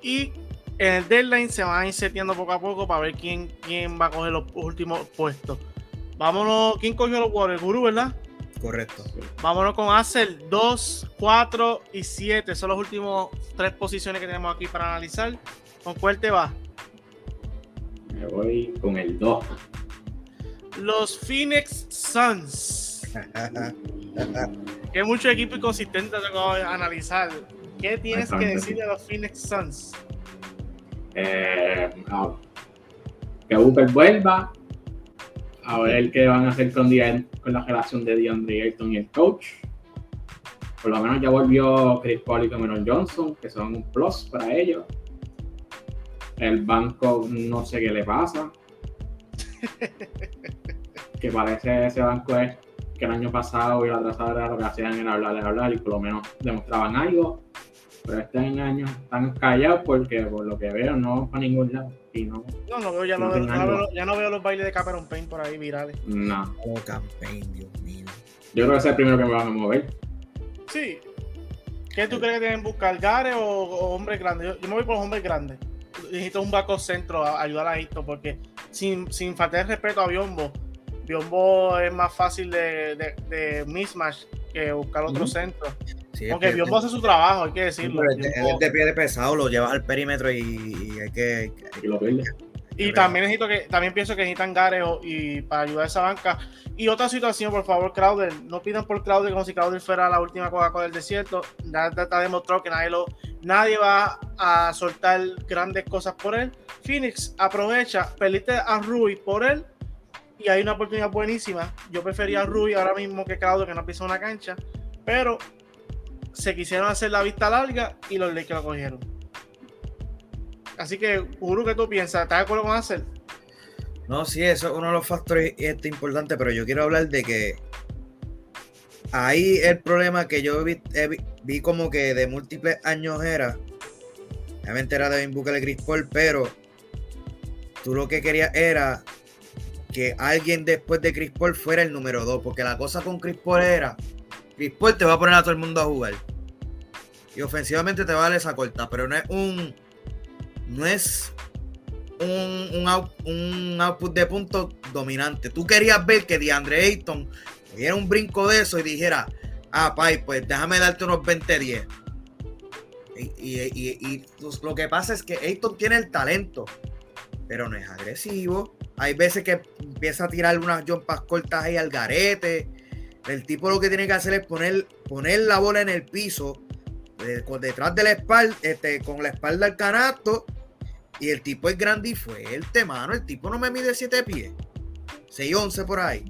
Y en el deadline se van a ir seteando poco a poco para ver quién, quién va a coger los últimos puestos. Vámonos, ¿quién cogió los Warriors? Guru, ¿verdad? Correcto. Vámonos con Acel 2, 4 y 7. Son las últimas tres posiciones que tenemos aquí para analizar. ¿Con cuál te va? Me voy con el 2. Los Phoenix Suns. Que mucho equipo inconsistente tengo que analizar. ¿Qué tienes que decir de los Phoenix Suns? Eh, que Booker vuelva. A ver qué van a hacer con, con la relación de DeAndre Ayton y el coach. Por lo menos ya volvió Chris Paul y Cameron Johnson, que son un plus para ellos. El banco no sé qué le pasa. que parece ese banco es que el año pasado y la atrasado era lo que hacían era hablar, de hablar y por lo menos demostraban algo. Pero este año están callados porque por lo que veo no para ningún lado. Y no, no, no veo, ya no, veo, ya no veo los bailes de Cameron Payne por ahí virales. No. Oh, campaign, Dios mío. Yo creo que es el primero que me van a mover. Sí. ¿Qué tú crees que deben buscar? ¿Gare o, hombres grandes? Yo, yo, me voy por los hombres grandes necesito un baco centro a ayudar a esto, porque sin, sin faltar respeto a Biombo, Biombo es más fácil de, de, mismatch que buscar otro centro. Porque Biombo hace su trabajo, hay que decirlo. él es de pie de pesado, lo llevas al perímetro y, hay que. Y lo pierde. Y también necesito que, también pienso que necesitan Gareo y para ayudar a esa banca. Y otra situación, por favor, Crowder, no pidan por Crowder como si Crowder fuera la última Coca-Cola del desierto. Ya está demostrado que nadie, lo, nadie va a soltar grandes cosas por él. Phoenix aprovecha, perdiste a Rui por él y hay una oportunidad buenísima. Yo prefería a Rui ahora mismo que Crowder, que no pisa una cancha, pero se quisieron hacer la vista larga y los Lakers lo cogieron. Así que, Uru, ¿qué tú piensas? ¿Estás de acuerdo con hacer? No, sí, eso es uno de los factores este, importantes, pero yo quiero hablar de que ahí el problema que yo vi, vi, como que de múltiples años era, obviamente era de Booker de Chris Paul, pero tú lo que querías era que alguien después de Chris Paul fuera el número 2, porque la cosa con Chris Paul era, Chris Paul te va a poner a todo el mundo a jugar. Y ofensivamente te va a dar esa corta, pero no es un no es un, un, output de puntos dominante. Tú querías ver que DeAndre Ayton diera un brinco de eso y dijera, Ah, Pai, pues déjame darte unos 20-10. Y, y, lo que pasa es que Ayton tiene el talento, pero no es agresivo. Hay veces que empieza a tirar unas jumpas cortas ahí al garete. El tipo lo que tiene que hacer es poner, poner la bola en el piso, detrás de la espalda, este, con la espalda al canasto. Y el tipo es grande y fuerte, mano. El tipo no me mide 7 pies. 6'11 por ahí.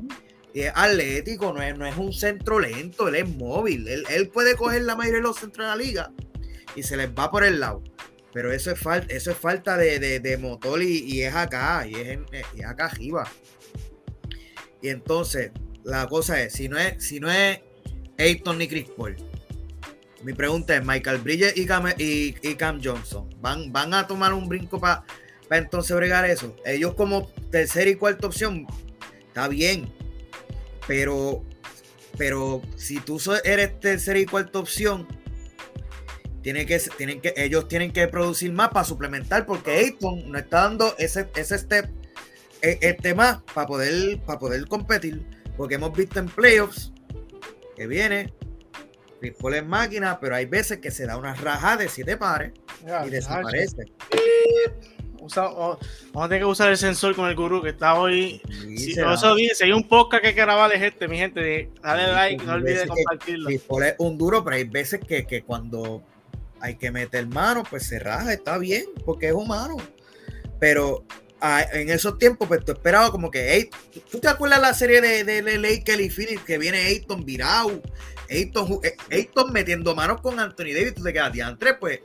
Y es atlético, no es, no es un centro lento, él es móvil. Él, él puede coger la mayoría de los centros de la liga y se les va por el lado. Pero eso es, falta eso es falta de, motor y, es acá, y es, acá arriba. Y entonces, la cosa es, si no es, si no es Ayton ni Chris Paul, mi pregunta es, Michael Bridges y Cam, y, Cam Johnson, ¿van, ¿van a tomar un brinco para entonces bregar eso? Ellos como tercera y cuarta opción, está bien, pero, pero si tú eres tercera y cuarta opción, tienen que, tienen que, ellos tienen que producir más para suplementar, porque Ayton no está dando ese, ese step e, este más para poder, para poder competir. Porque hemos visto en playoffs que viene Chris Paul máquina, pero hay veces que se da una raja de siete pares y desaparece. vamos a tener que usar el sensor con el gurú que está hoy. si, eso dice, hay un podcast que hay que grabar es este, mi gente. Dale like, no olvides compartirlo. Chris Paul es un duro, pero hay veces que, que cuando hay que meter mano, pues se raja, está bien, porque es humano. Pero ah, en esos tiempos, pues tú esperabas como que, ¿tú te acuerdas la serie de, de, Kelly Phillips que viene Ayton virado? Ayton, eh, metiendo manos con Anthony Davis, tú te quedas diantre, pues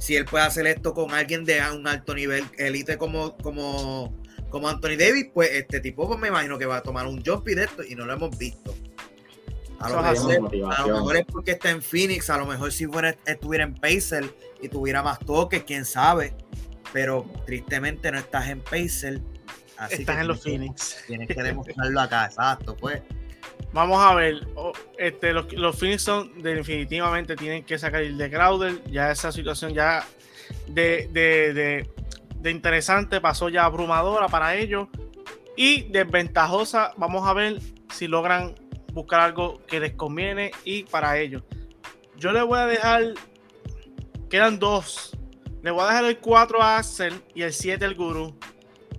si él puede hacer esto con alguien de un alto nivel, elite como, como, como Anthony Davis, pues este tipo pues me imagino que va a tomar un jump y de esto y no lo hemos visto. A lo, mejor, es porque está en Phoenix, a lo mejor si fuera, estuviera en Pacer y tuviera más toques, quién sabe. Pero tristemente no estás en Pacer. Así estás en los Phoenix. Tienes que demostrarlo acá, exacto, pues. Vamos a ver, este, los, los Phoenix son definitivamente tienen que sacar el de Crowder. Ya esa situación ya de, de, de interesante pasó ya abrumadora para ellos. Y desventajosa, vamos a ver si logran buscar algo que les conviene y para ellos. Yo le voy a dejar, quedan dos. Le voy a dejar el 4 a Axel y el 7 al Guru.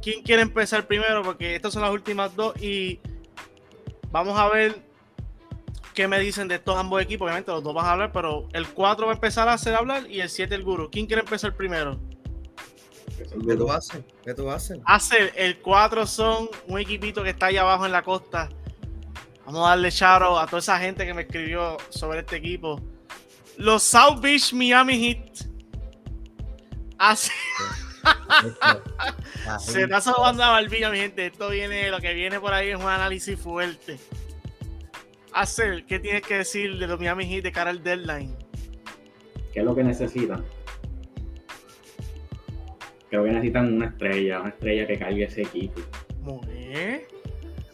¿Quién quiere empezar primero? Porque estas son las últimas dos y vamos a ver qué me dicen de estos ambos equipos. Obviamente los dos van a hablar, pero el 4 va a empezar a hacer hablar y el 7 el Guru. ¿Quién quiere empezar primero? ¿Qué tú haces? ¿Qué tú haces? Hacer el 4 son un equipito que está ahí abajo en la costa Vamos a darle charo a toda esa gente que me escribió sobre este equipo. Los South Beach Miami Heat. Así. Se está sobando a Balbilla, mi gente. Esto viene, lo que viene por ahí es un análisis fuerte. Hacer, ¿qué tienes que decir de los Miami Heat de cara al deadline? ¿Qué es lo que necesitan? Creo que necesitan una estrella, una estrella que cargue ese equipo. Muy bien.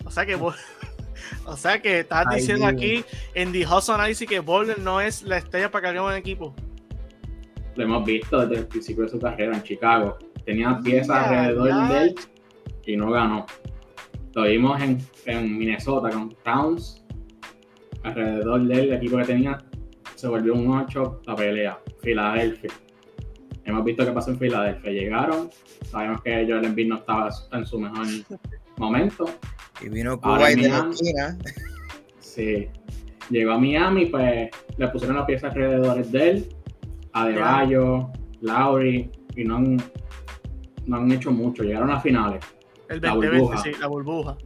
O sea que vos, o sea que estás diciendo aquí en The Hustle Analysis que Boulder no es la estrella para cargar un equipo. Lo hemos visto desde el principio de su carrera en Chicago. Tenía piezas alrededor de él y no ganó. Lo vimos en, en, Minnesota con Towns. Alrededor de él, el equipo que tenía se volvió un 8 la pelea. Filadelfia. Hemos visto qué pasó en Filadelfia. Llegaron, sabemos que Joel Embiid no estaba en su mejor momento. Y vino Cuba y de la esquina. Sí. Llegó a Miami, pues le pusieron las piezas alrededor de él, a De Lauri, y no han, no han hecho mucho. Llegaron a finales. El 2020, sí, la burbuja.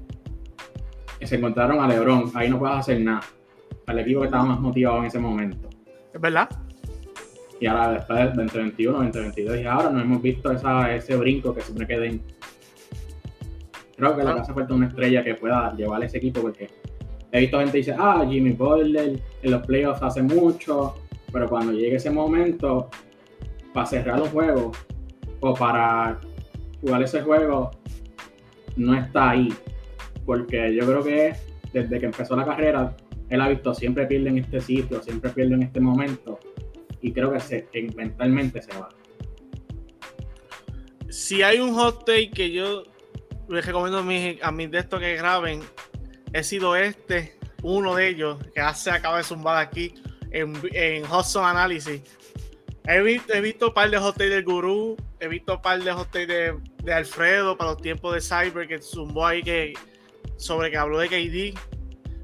Y se encontraron a LeBron, ahí no puedes hacer nada. Al equipo que estaba más motivado en ese momento. Es verdad. Y ahora después del 2021, 2022 y ahora no hemos visto esa, ese brinco que siempre queda en Creo que le hace falta una estrella que pueda llevar ese equipo porque he visto gente que dice, ah, Jimmy Butler en los playoffs hace mucho, pero cuando llegue ese momento, para cerrar los juegos o para jugar ese juego, no está ahí. Porque yo creo que desde que empezó la carrera, él ha visto siempre pierde en este sitio, siempre pierde en este momento. Y creo que, se, que mentalmente se va. Si hay un hot take que yo les recomiendo a mis, a mis de estos que graben. He sido este. uno de ellos, que se acaba de zumbar aquí en, en Hudson Analysis. He visto, he visto un par de hot del Gurú, he visto un par de hot de, de, Alfredo para los tiempos de Cyber que zumbó ahí que, sobre que habló de KD.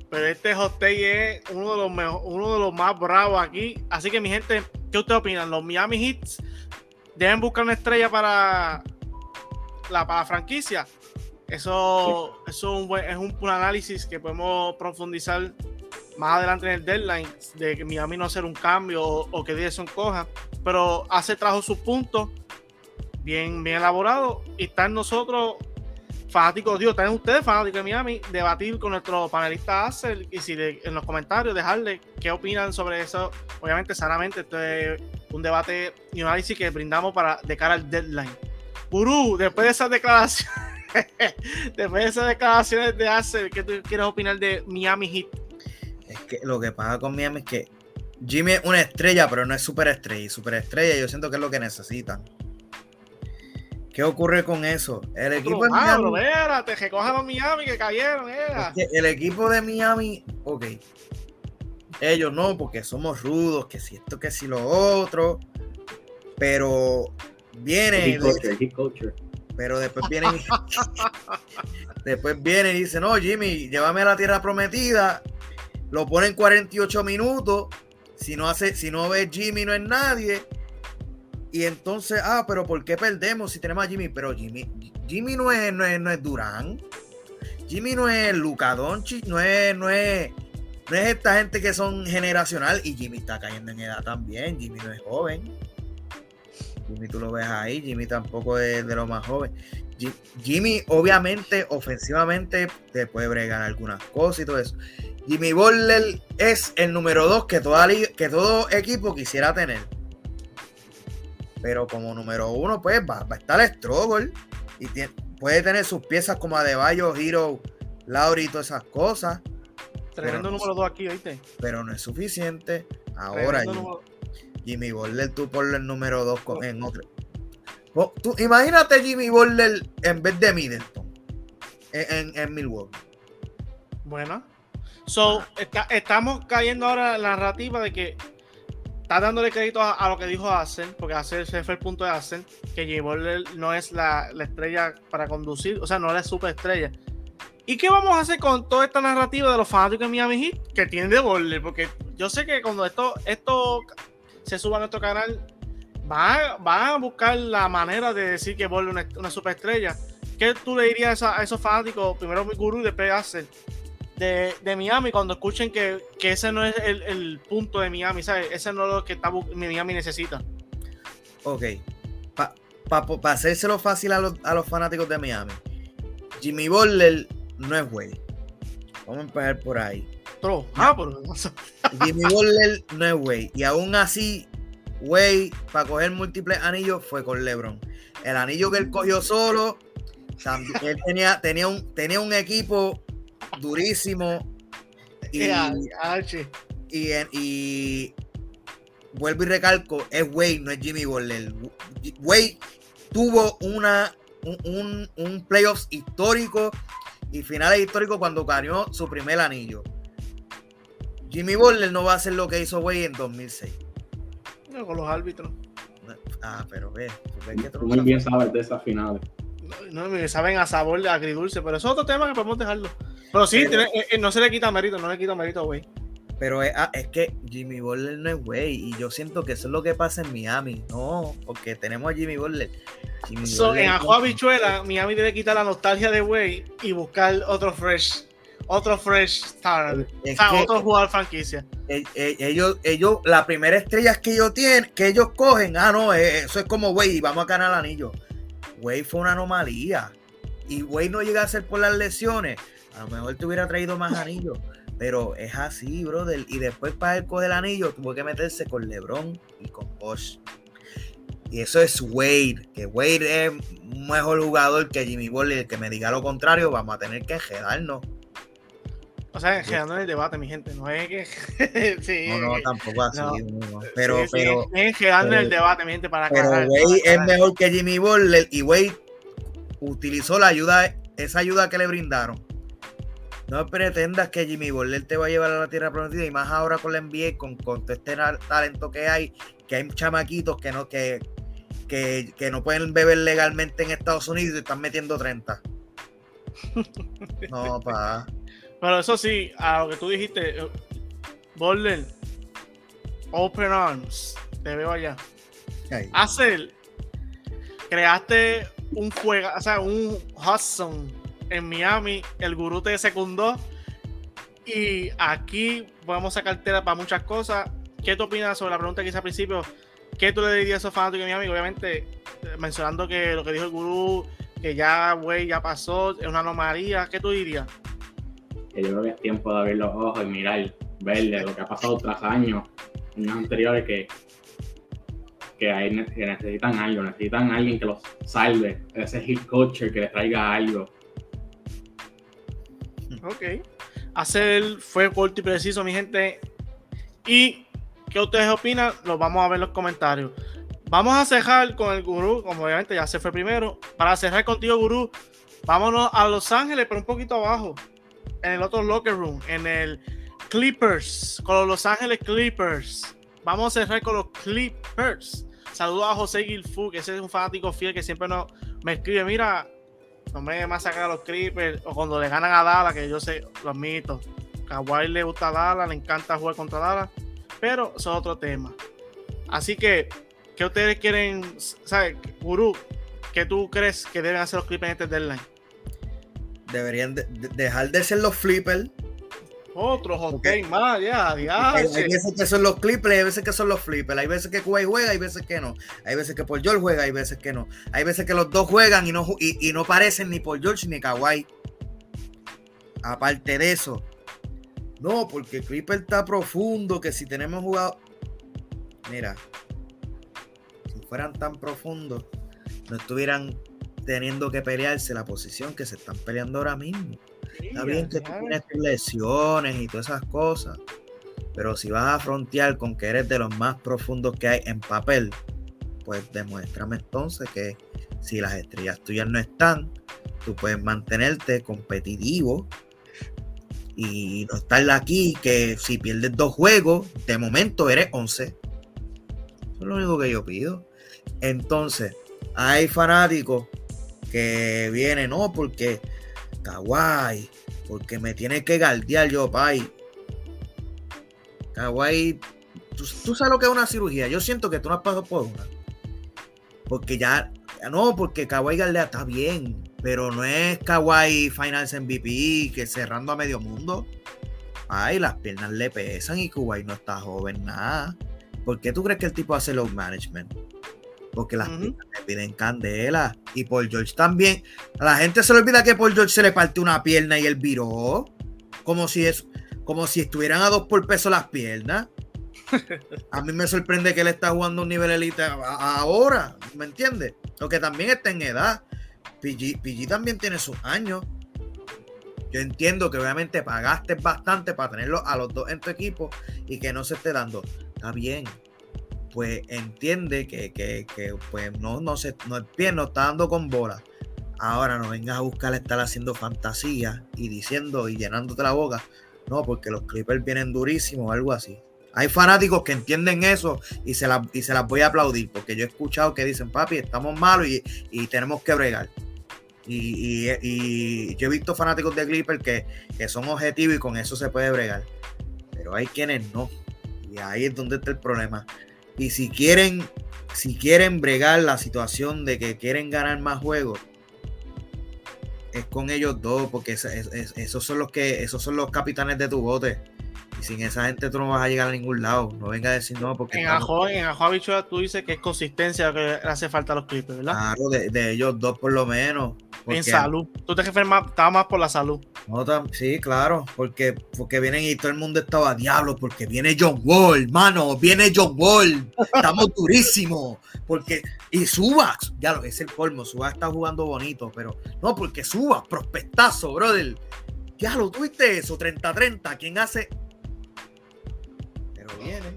Pero este hot es uno de, los mejor, uno de los más bravos aquí. Así que, mi gente, ¿qué ustedes opinan? ¿Los Miami Heats deben buscar una estrella para la, para franquicia? Eso, eso es, un, es un, análisis que podemos profundizar más adelante en el deadline de que Miami no hacer un cambio o, que Dyson coja. Pero hace trajo sus puntos bien, bien elaborados y están nosotros fanáticos, digo, están ustedes fanáticos de Miami, debatir con nuestro panelista Axel y si en los comentarios dejarle qué opinan sobre eso. Obviamente, sanamente, esto es un debate y un análisis que brindamos para de cara al deadline. Gurú, después de esas declaraciones, después de esas declaraciones de Axel, ¿qué tú quieres opinar de Miami Heat? Es que lo que pasa con Miami es que Jimmy es una estrella, pero no es superestrella. Y superestrella yo siento que es lo que necesitan. ¿Qué ocurre con eso? El equipo de Miami. Espérate, que cojan los Miami que cayeron, el equipo de Miami, ok. Ellos no, porque somos rudos, que si esto, que si lo otro. Pero viene. Pero después vienen. después vienen y dicen, no, Jimmy, llévame a la tierra prometida. Lo ponen 48 minutos. Si no hace, si no ves Jimmy, no es nadie y entonces, ah, pero ¿por qué perdemos si tenemos a Jimmy? Pero Jimmy, Jimmy no es, no es, no es Durán. Jimmy no es Luca Doncic, no es, no es, no es esta gente que son generacional y Jimmy está cayendo en edad también. Jimmy no es joven. Jimmy tú lo ves ahí, Jimmy tampoco es de lo más joven. Jimmy, obviamente, ofensivamente, te puede bregar algunas cosas y todo eso. Jimmy Butler es el número dos que, toda, que todo equipo quisiera tener pero como número uno, pues va, a estar Struggle y puede tener sus piezas como Adebayo, Hero, Lauri y todas esas cosas. Tremendo número dos aquí, ¿oíste? Pero no es suficiente. Ahora, Jimmy, Butler, tú por el número dos en otro. Tú, imagínate Jimmy Butler en vez de Middleton en, en, Milwaukee. Bueno, so, ah. estamos cayendo ahora en la narrativa de que está dándole crédito a, lo que dijo Asen, porque Asen ese fue el punto de Asen, que llevó no es la, estrella para conducir, o sea, no es la superestrella. ¿Y qué vamos a hacer con toda esta narrativa de los fanáticos de Miami Heat que tienen de Boller? Porque yo sé que cuando esto, esto se suba a nuestro canal, van a, a buscar la manera de decir que Boller es una, superestrella. ¿Qué tú le dirías a, esos fanáticos, primero mi gurú y después Asen? de, Miami cuando escuchen que, ese no es el, punto de Miami, ¿sabes? Ese no es lo que Miami necesita. Ok. Para hacérselo fácil a los, fanáticos de Miami, Jimmy Butler no es güey. Vamos a empezar por ahí. Ah, Jimmy Butler no es güey. Y aún así, güey, para coger múltiples anillos fue con LeBron. El anillo que él cogió solo, él tenía, tenía, un, tenía un equipo durísimo. Y, y, vuelvo y recalco, es Wade, no es Jimmy Butler. Wade tuvo una, un, un, playoffs histórico y finales históricos cuando ganó su primer anillo. Jimmy Butler no va a hacer lo que hizo Wade en 2006. No, con los árbitros. Ah, pero ve. muy bien sabes de esas finales. No, no, saben a sabor de agridulce, pero eso es otro tema que podemos dejarlo. Pero sí, eh, eh, no se le quita mérito, no le quita mérito, güey. Pero es, ah, es, que Jimmy Butler no es güey. Y yo siento que eso es lo que pasa en Miami. No, porque tenemos a Jimmy Butler. en Ajo Bichuela, Miami debe quitar la nostalgia de güey y buscar otro fresh. Otro fresh star. o sea, otro jugador franquicia. Eh, ellos, ellos, la primera estrella que ellos tienen, que ellos cogen, ah, no, eso es como güey, vamos a ganar el anillo. Güey fue una anomalía. Y güey no llega a ser por las lesiones. A lo mejor te hubiera traído más anillos. Pero es así, brother. Y después para él coger el anillo tuvo que meterse con LeBron y con Bosch. Y eso es Wade. Que Wade es un mejor jugador que Jimmy Butler. El que me diga lo contrario, vamos a tener que enjedarnos. O sea, enjedando en el debate, mi gente. No es que. sí, no, no, tampoco así. Pero, pero. Es en el debate, mi gente, para Pero Wade es mejor que Jimmy Butler. Y Wade utilizó la ayuda, esa ayuda que le brindaron No pretendas que Jimmy Butler te va a llevar a la tierra prometida y más ahora con la NBA, con, con todo este talento que hay, que hay chamaquitos que no, que, que, que no pueden beber legalmente en Estados Unidos y están metiendo 30. No, pa. Pero eso sí, a lo que tú dijiste, eh, Butler, Open Arms, te veo allá. Ay. Hacer, creaste un juego, o sea, un Hudson en Miami, el gurú te secundó y aquí podemos sacar tela para muchas cosas. ¿Qué tú opinas sobre la pregunta que hice al principio? ¿Qué tú le dirías a esos fanáticos de Miami? Obviamente, eh, mencionando que lo que dijo el gurú, que ya, güey, ya pasó, es una anomalía. ¿Qué tú dirías? Que yo creo que es tiempo de abrir los ojos y mirar, verle lo que ha pasado tras años, años anteriores que, que, hay, que necesitan algo, necesitan alguien que los salve, ese hit coacher que les traiga algo. Ok. Hacer fue corto y preciso, mi gente. ¿Y qué ustedes opinan? Lo vamos a ver en los comentarios. Vamos a cerrar con el gurú, como obviamente ya se fue primero. Para cerrar contigo, gurú, vámonos a Los Ángeles, pero un poquito abajo. En el otro locker room, en el Clippers, con los Los Ángeles Clippers. Vamos a cerrar con los Clippers. Saludos a José Gilfu, que ese es un fanático fiel que siempre nos, me escribe, mira, no me más sacar a los Clippers o cuando le ganan a Dallas, que yo sé, lo admito. Kawhi le gusta Dallas, le encanta jugar contra Dallas, pero eso es otro tema. Así que, ¿qué ustedes quieren? ¿Sabes, Gurú? ¿Qué tú crees que deben hacer los Clippers en este deadline? Deberían de- de- dejar de ser los flippers. Otros Ok. más, ya, ya. Hay, veces que son los Clippers, hay veces que son los flippers. Hay veces que Kuwait juega, hay veces que no. Hay veces que Paul George juega, hay veces que no. Hay veces que los dos juegan y no, y, y no parecen ni Paul George ni Kawhi. Aparte de eso, no, porque el Clipper está profundo, que si tenemos jugado. Mira, si fueran tan profundos, no estuvieran teniendo que pelearse la posición que se están peleando ahora mismo. Está bien que tú tienes tus lesiones y todas esas cosas, pero si vas a frontear con que eres de los más profundos que hay en papel, pues demuéstrame entonces que si las estrellas tuyas no están, tú puedes mantenerte competitivo y no estar aquí que si pierdes dos juegos, de momento eres 11. Eso es lo único que yo pido. Entonces, hay fanáticos que vienen, no, porque Kawhi, porque me tiene que galdear yo, pay. Kawhi, ¿tú, tú sabes lo que es una cirugía. Yo siento que tú no has pasado por una. Porque ya, no, porque Kawhi galdea está bien, pero no es Kawhi Finals MVP que cerrando a medio mundo. Ay, las piernas le pesan y Kawhi no está joven nada. ¿Por qué tú crees que el tipo hace load management? Porque las piernas le piden candela. Y Paul George también. A la gente se le olvida que Paul George se le partió una pierna y él viró. Como si es, como si estuvieran a dos por peso las piernas. A mí me sorprende que él está jugando a un nivel elite ahora. ¿Me entiendes? Lo que también está en edad. PG, PG también tiene sus años. Yo entiendo que obviamente pagaste bastante para tenerlos a los dos en tu equipo y que no se esté dando. Está bien. Pues entiende que, que- que, pues no, no se, no, el pie no está dando con bola. Ahora no vengas a buscar estar haciendo fantasía y diciendo y llenándote la boca. No, porque los Clippers vienen durísimos o algo así. Hay fanáticos que entienden eso y se, las, y se las voy a aplaudir porque yo he escuchado que dicen, papi, estamos malos y, y tenemos que bregar. Y, y- y yo he visto fanáticos de Clippers que, que son objetivos y con eso se puede bregar. Pero hay quienes no. Y ahí es donde está el problema. Y si quieren, si quieren bregar la situación de que quieren ganar más juegos, es con ellos dos, porque es- es- es- esos son los que, esos son los capitanes de tu bote. Y sin esa gente tú no vas a llegar a ningún lado. No venga a decir no, porque En Ajo, en Ajo tú dices que es consistencia lo que hace falta a los Clippers, ¿verdad? claro, de, de ellos dos por lo menos. En salud. Tú te refieres más, estaba más por la salud. No, sí, claro, porque, porque vienen y todo el mundo estaba a diablo, porque viene John Wall, mano, viene John Wall, estamos durísimos, porque, y Subas, ya lo es el colmo, Subas está jugando bonito, pero no, porque Subas, prospectazo, brother, ya lo tuviste eso, 30-30, ¿quién hace? Pero vienen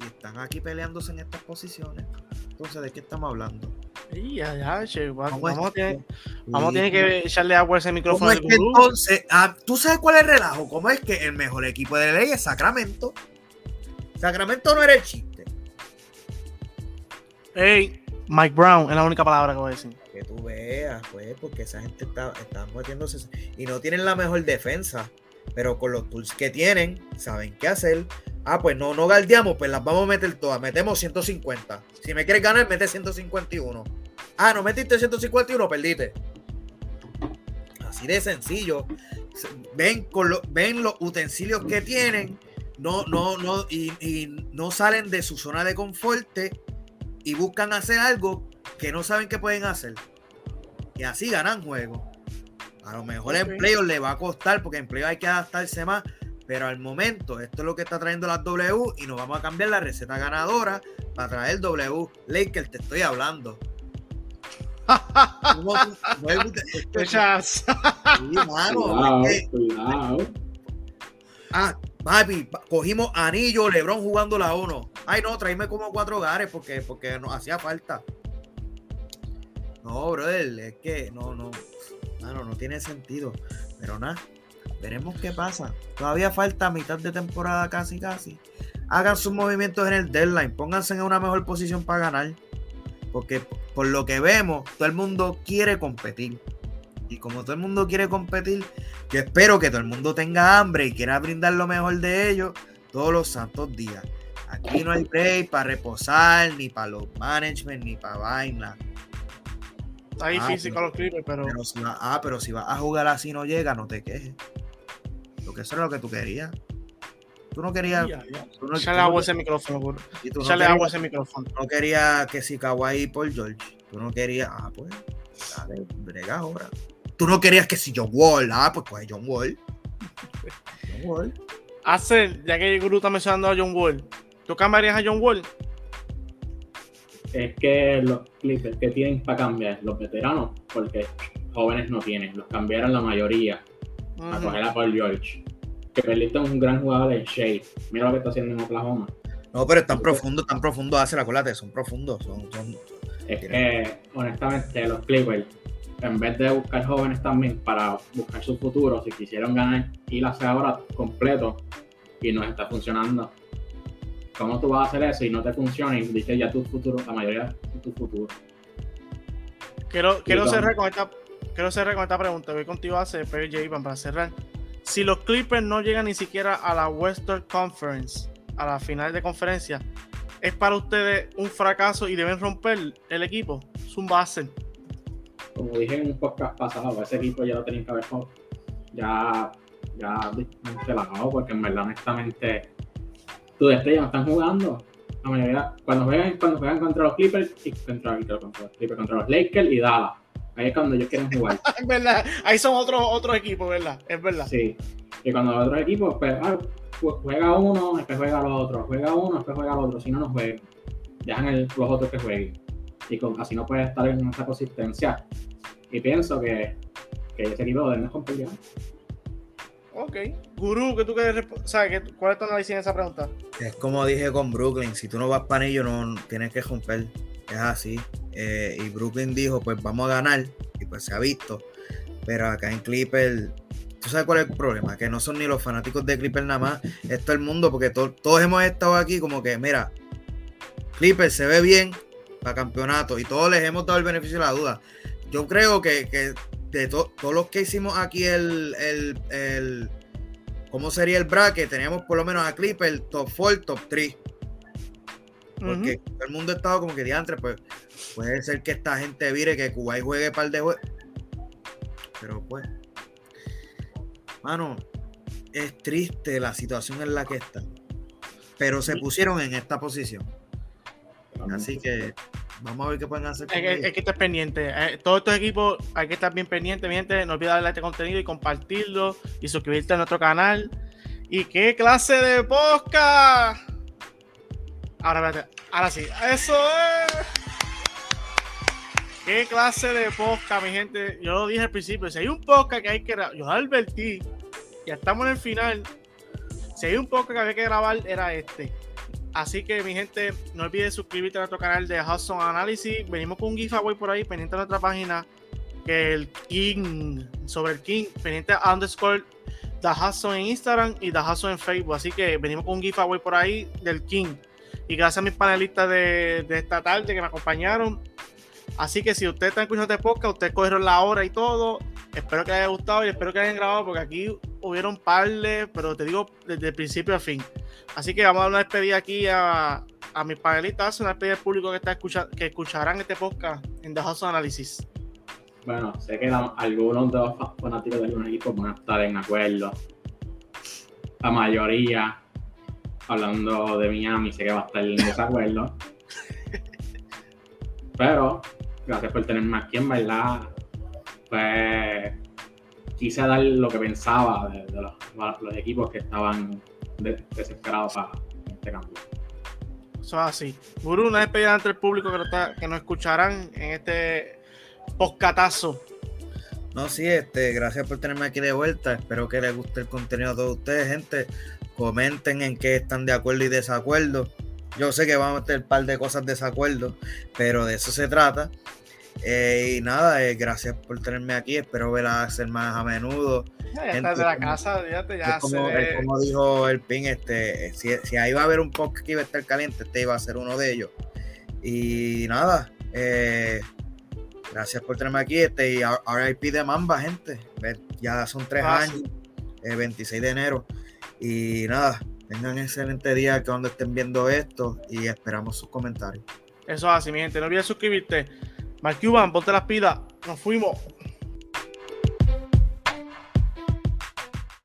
y están aquí peleándose en estas posiciones, entonces, ¿de qué estamos hablando? Y ya, ya, che, va- ¿Cómo es vamos, a tener, vamos a tener que echarle agua a ese ¿Cómo micrófono es que entonces, ah, tú sabes cuál es el relajo? ¿Cómo es que el mejor equipo de la ley es Sacramento? Sacramento no era el chiste. Ey, Mike Brown es la única palabra que voy a decir. Que tú veas, pues, porque esa gente está, está metiéndose y no tienen la mejor defensa, pero con los tools que tienen, saben qué hacer. Ah, pues no, no galdeamos, pues las vamos a meter todas. Metemos 150. Si me quieres ganar, mete 151. Ah, no metiste 151, perdiste. Así de sencillo. Se- Ven, con lo- ven los utensilios que tienen, no, no, no, y, y no salen de su zona de confort y buscan hacer algo que no saben que pueden hacer. Y así ganan juegos. A lo mejor Ok. en le va a costar, porque en playoffs hay que adaptarse más. Pero al momento, esto es lo que está trayendo las W y nos vamos a cambiar la receta ganadora para traer W. Lakers, te estoy hablando. ¿Cómo te- sí, mano, es que-. Ah, papi, pa- cogimos anillo, Lebron jugando la 1. Ay, no, tráeme como cuatro hogares porque, porque nos hacía falta. No, brother, es que no, no, mano, no tiene sentido. Pero nada, veremos qué pasa. Todavía falta mitad de temporada casi, casi. Hagan sus movimientos en el deadline, pónganse en una mejor posición para ganar. Porque por lo que vemos, todo el mundo quiere competir. Y como todo el mundo quiere competir, yo espero que todo el mundo tenga hambre y quiera brindar lo mejor de ellos todos los santos días. Aquí no hay break para reposar, ni para los management, ni para vaina. Está difícil pero- con los Clippers, pero. Pero si va- ah, pero si vas a jugar así no llega, no te quejes. Porque eso era lo que tú querías. Tú no querías. Ya, ya. tú no- Echarle tú no- agua a ese micrófono, y tú no querías- ese micrófono. no quería que si Kawhi por George. Tú no querías. Ah, pues. Dale, brega ahora. Tú no querías que si John Wall. Ah, pues coge John Wall. John Wall. Hace, ya que el gurú está mencionando a John Wall, ¿tú cambiarías a John Wall? Es que los Clippers que tienen para cambiar, los veteranos, porque jóvenes no tienen, los cambiaron la mayoría a coger a Paul George. Que perdiste un gran jugador en Shea. Mira lo que está haciendo en Oklahoma. No, pero es tan profundo, tan profundo hace la acuérdate, son profundos, son, son- Es que, honestamente, los Clippers, en vez de buscar jóvenes también para buscar su futuro, si quisieron ganar y la ahora completo y no está funcionando. ¿Cómo tú vas a hacer eso y no te funciona y dices ya tu futuro, la mayoría de tu futuro? Quiero, quiero, cerrar con esta, quiero cerrar con esta pregunta. Voy contigo a hacer, pero J. para cerrar. Si los Clippers no llegan ni siquiera a la Western Conference, a la final de conferencia, ¿es para ustedes un fracaso y deben romper el equipo? Es un base. Como dije en un podcast pasado, ese equipo ya lo tenían que haber ya, ya relajado, porque en verdad, honestamente, tus estrellas no están jugando. La mayoría, cuando juegan, cuando juegan contra los Clippers y contra, los Clippers, contra los Lakers y Dallas. Ahí es cuando ellos quieren jugar. Es verdad, ahí son otros otros equipos, ¿verdad? Es verdad. Sí. Y cuando los otros equipos, pues, ah, ju- juega uno, después juega el otro, juega uno, después juega el otro. Si no, no juegan. Dejan el- los otros que jueguen. Y con- así no puede estar en esa consistencia. Y pienso que, que ese equipo lo deben romper ya. Ok. Gurú, ¿qué tú quieres ¿Sabes ¿Cuál es tu análisis en esa pregunta? Es como dije con Brooklyn, si tú no vas para ello, no tienes que romper. Es así. Eh, y Brooklyn dijo, pues vamos a ganar. Y pues se ha visto. Pero acá en Clipper, ¿tú sabes cuál es el problema? Que no son ni los fanáticos de Clipper nada más. Es todo el mundo, porque to- todos hemos estado aquí como que, mira, Clipper se ve bien para campeonato. Y todos les hemos dado el beneficio de la duda. Yo creo que, que de to- todos los que hicimos aquí el, el, el ¿Cómo sería el bracket? Teníamos por lo menos a Clipper top 4, top 3. Porque todo el mundo estaba como que diantre, pues puede ser que esta gente vire que Kuwait juegue par de juegos. Pero pues, mano, es triste la situación en la que están. Pero se pusieron en esta posición. Así que vamos a ver qué pueden hacer. Hay que, ellos. hay que estar pendiente. Eh, todos estos equipos hay que estar bien pendientes, mi gente. No olvides darle este contenido y compartirlo y suscribirte a nuestro canal. ¿Y qué clase de podcast? Ahora, espérate. Ahora sí. Eso es. ¿Qué clase de podcast, mi gente? Yo lo dije al principio. Si hay un podcast que hay que grabar, yo advertí. Ya estamos en el final. Si hay un podcast que había que grabar, era este. Así que, mi gente, no olvides suscribirte a nuestro canal de Hudson Analysis. Venimos con un giveaway por ahí, pendiente de nuestra página. Que el King, sobre el King, pendiente underscore The Hudson en Instagram y The Hudson en Facebook. Así que venimos con un giveaway por ahí del King. Y gracias a mis panelistas de, de esta tarde que me acompañaron. Así que si ustedes están escuchando este podcast, ustedes cogieron la hora y todo. Espero que les haya gustado y espero que hayan grabado porque aquí hubieron parles, pero te digo desde el principio a fin. Así que vamos a dar una despedida aquí a, a mis panelistas, una despedida al público que, está escucha, que escucharán este podcast en The House Analysis. Bueno, sé que la, algunos de los fanáticos de algún equipo van a estar en acuerdo. La mayoría, hablando de Miami, sé que va a estar en desacuerdo. Pero, gracias por tenerme aquí, en verdad. Pues quise dar lo que pensaba de, de los, los, equipos que estaban de, desesperados para este cambio. Eso es así. Guru, una despedida entre el público que, está, que nos escucharán en este postcatazo. No, sí, este, gracias por tenerme aquí de vuelta. Espero que les guste el contenido a todos ustedes, gente. Comenten en qué están de acuerdo y desacuerdo. Yo sé que vamos a tener un par de cosas de desacuerdo, pero de eso se trata. Eh, y nada, eh, gracias por tenerme aquí. Espero verla hacer más a menudo. Ya, ya estás de la casa, ya es como, se... es como dijo el PIN, este, si, si, ahí va a haber un podcast que iba a estar caliente, este iba a ser uno de ellos. Y nada, eh, gracias por tenerme aquí. Este, y RIP de Mamba, gente. Ya son tres ah, años, sí. 26 de enero. Y nada, tengan un excelente día cuando estén viendo esto y esperamos sus comentarios. Eso es así, mi gente. No olvides suscribirte. Mark Cuban, ponte las pilas. Nos fuimos.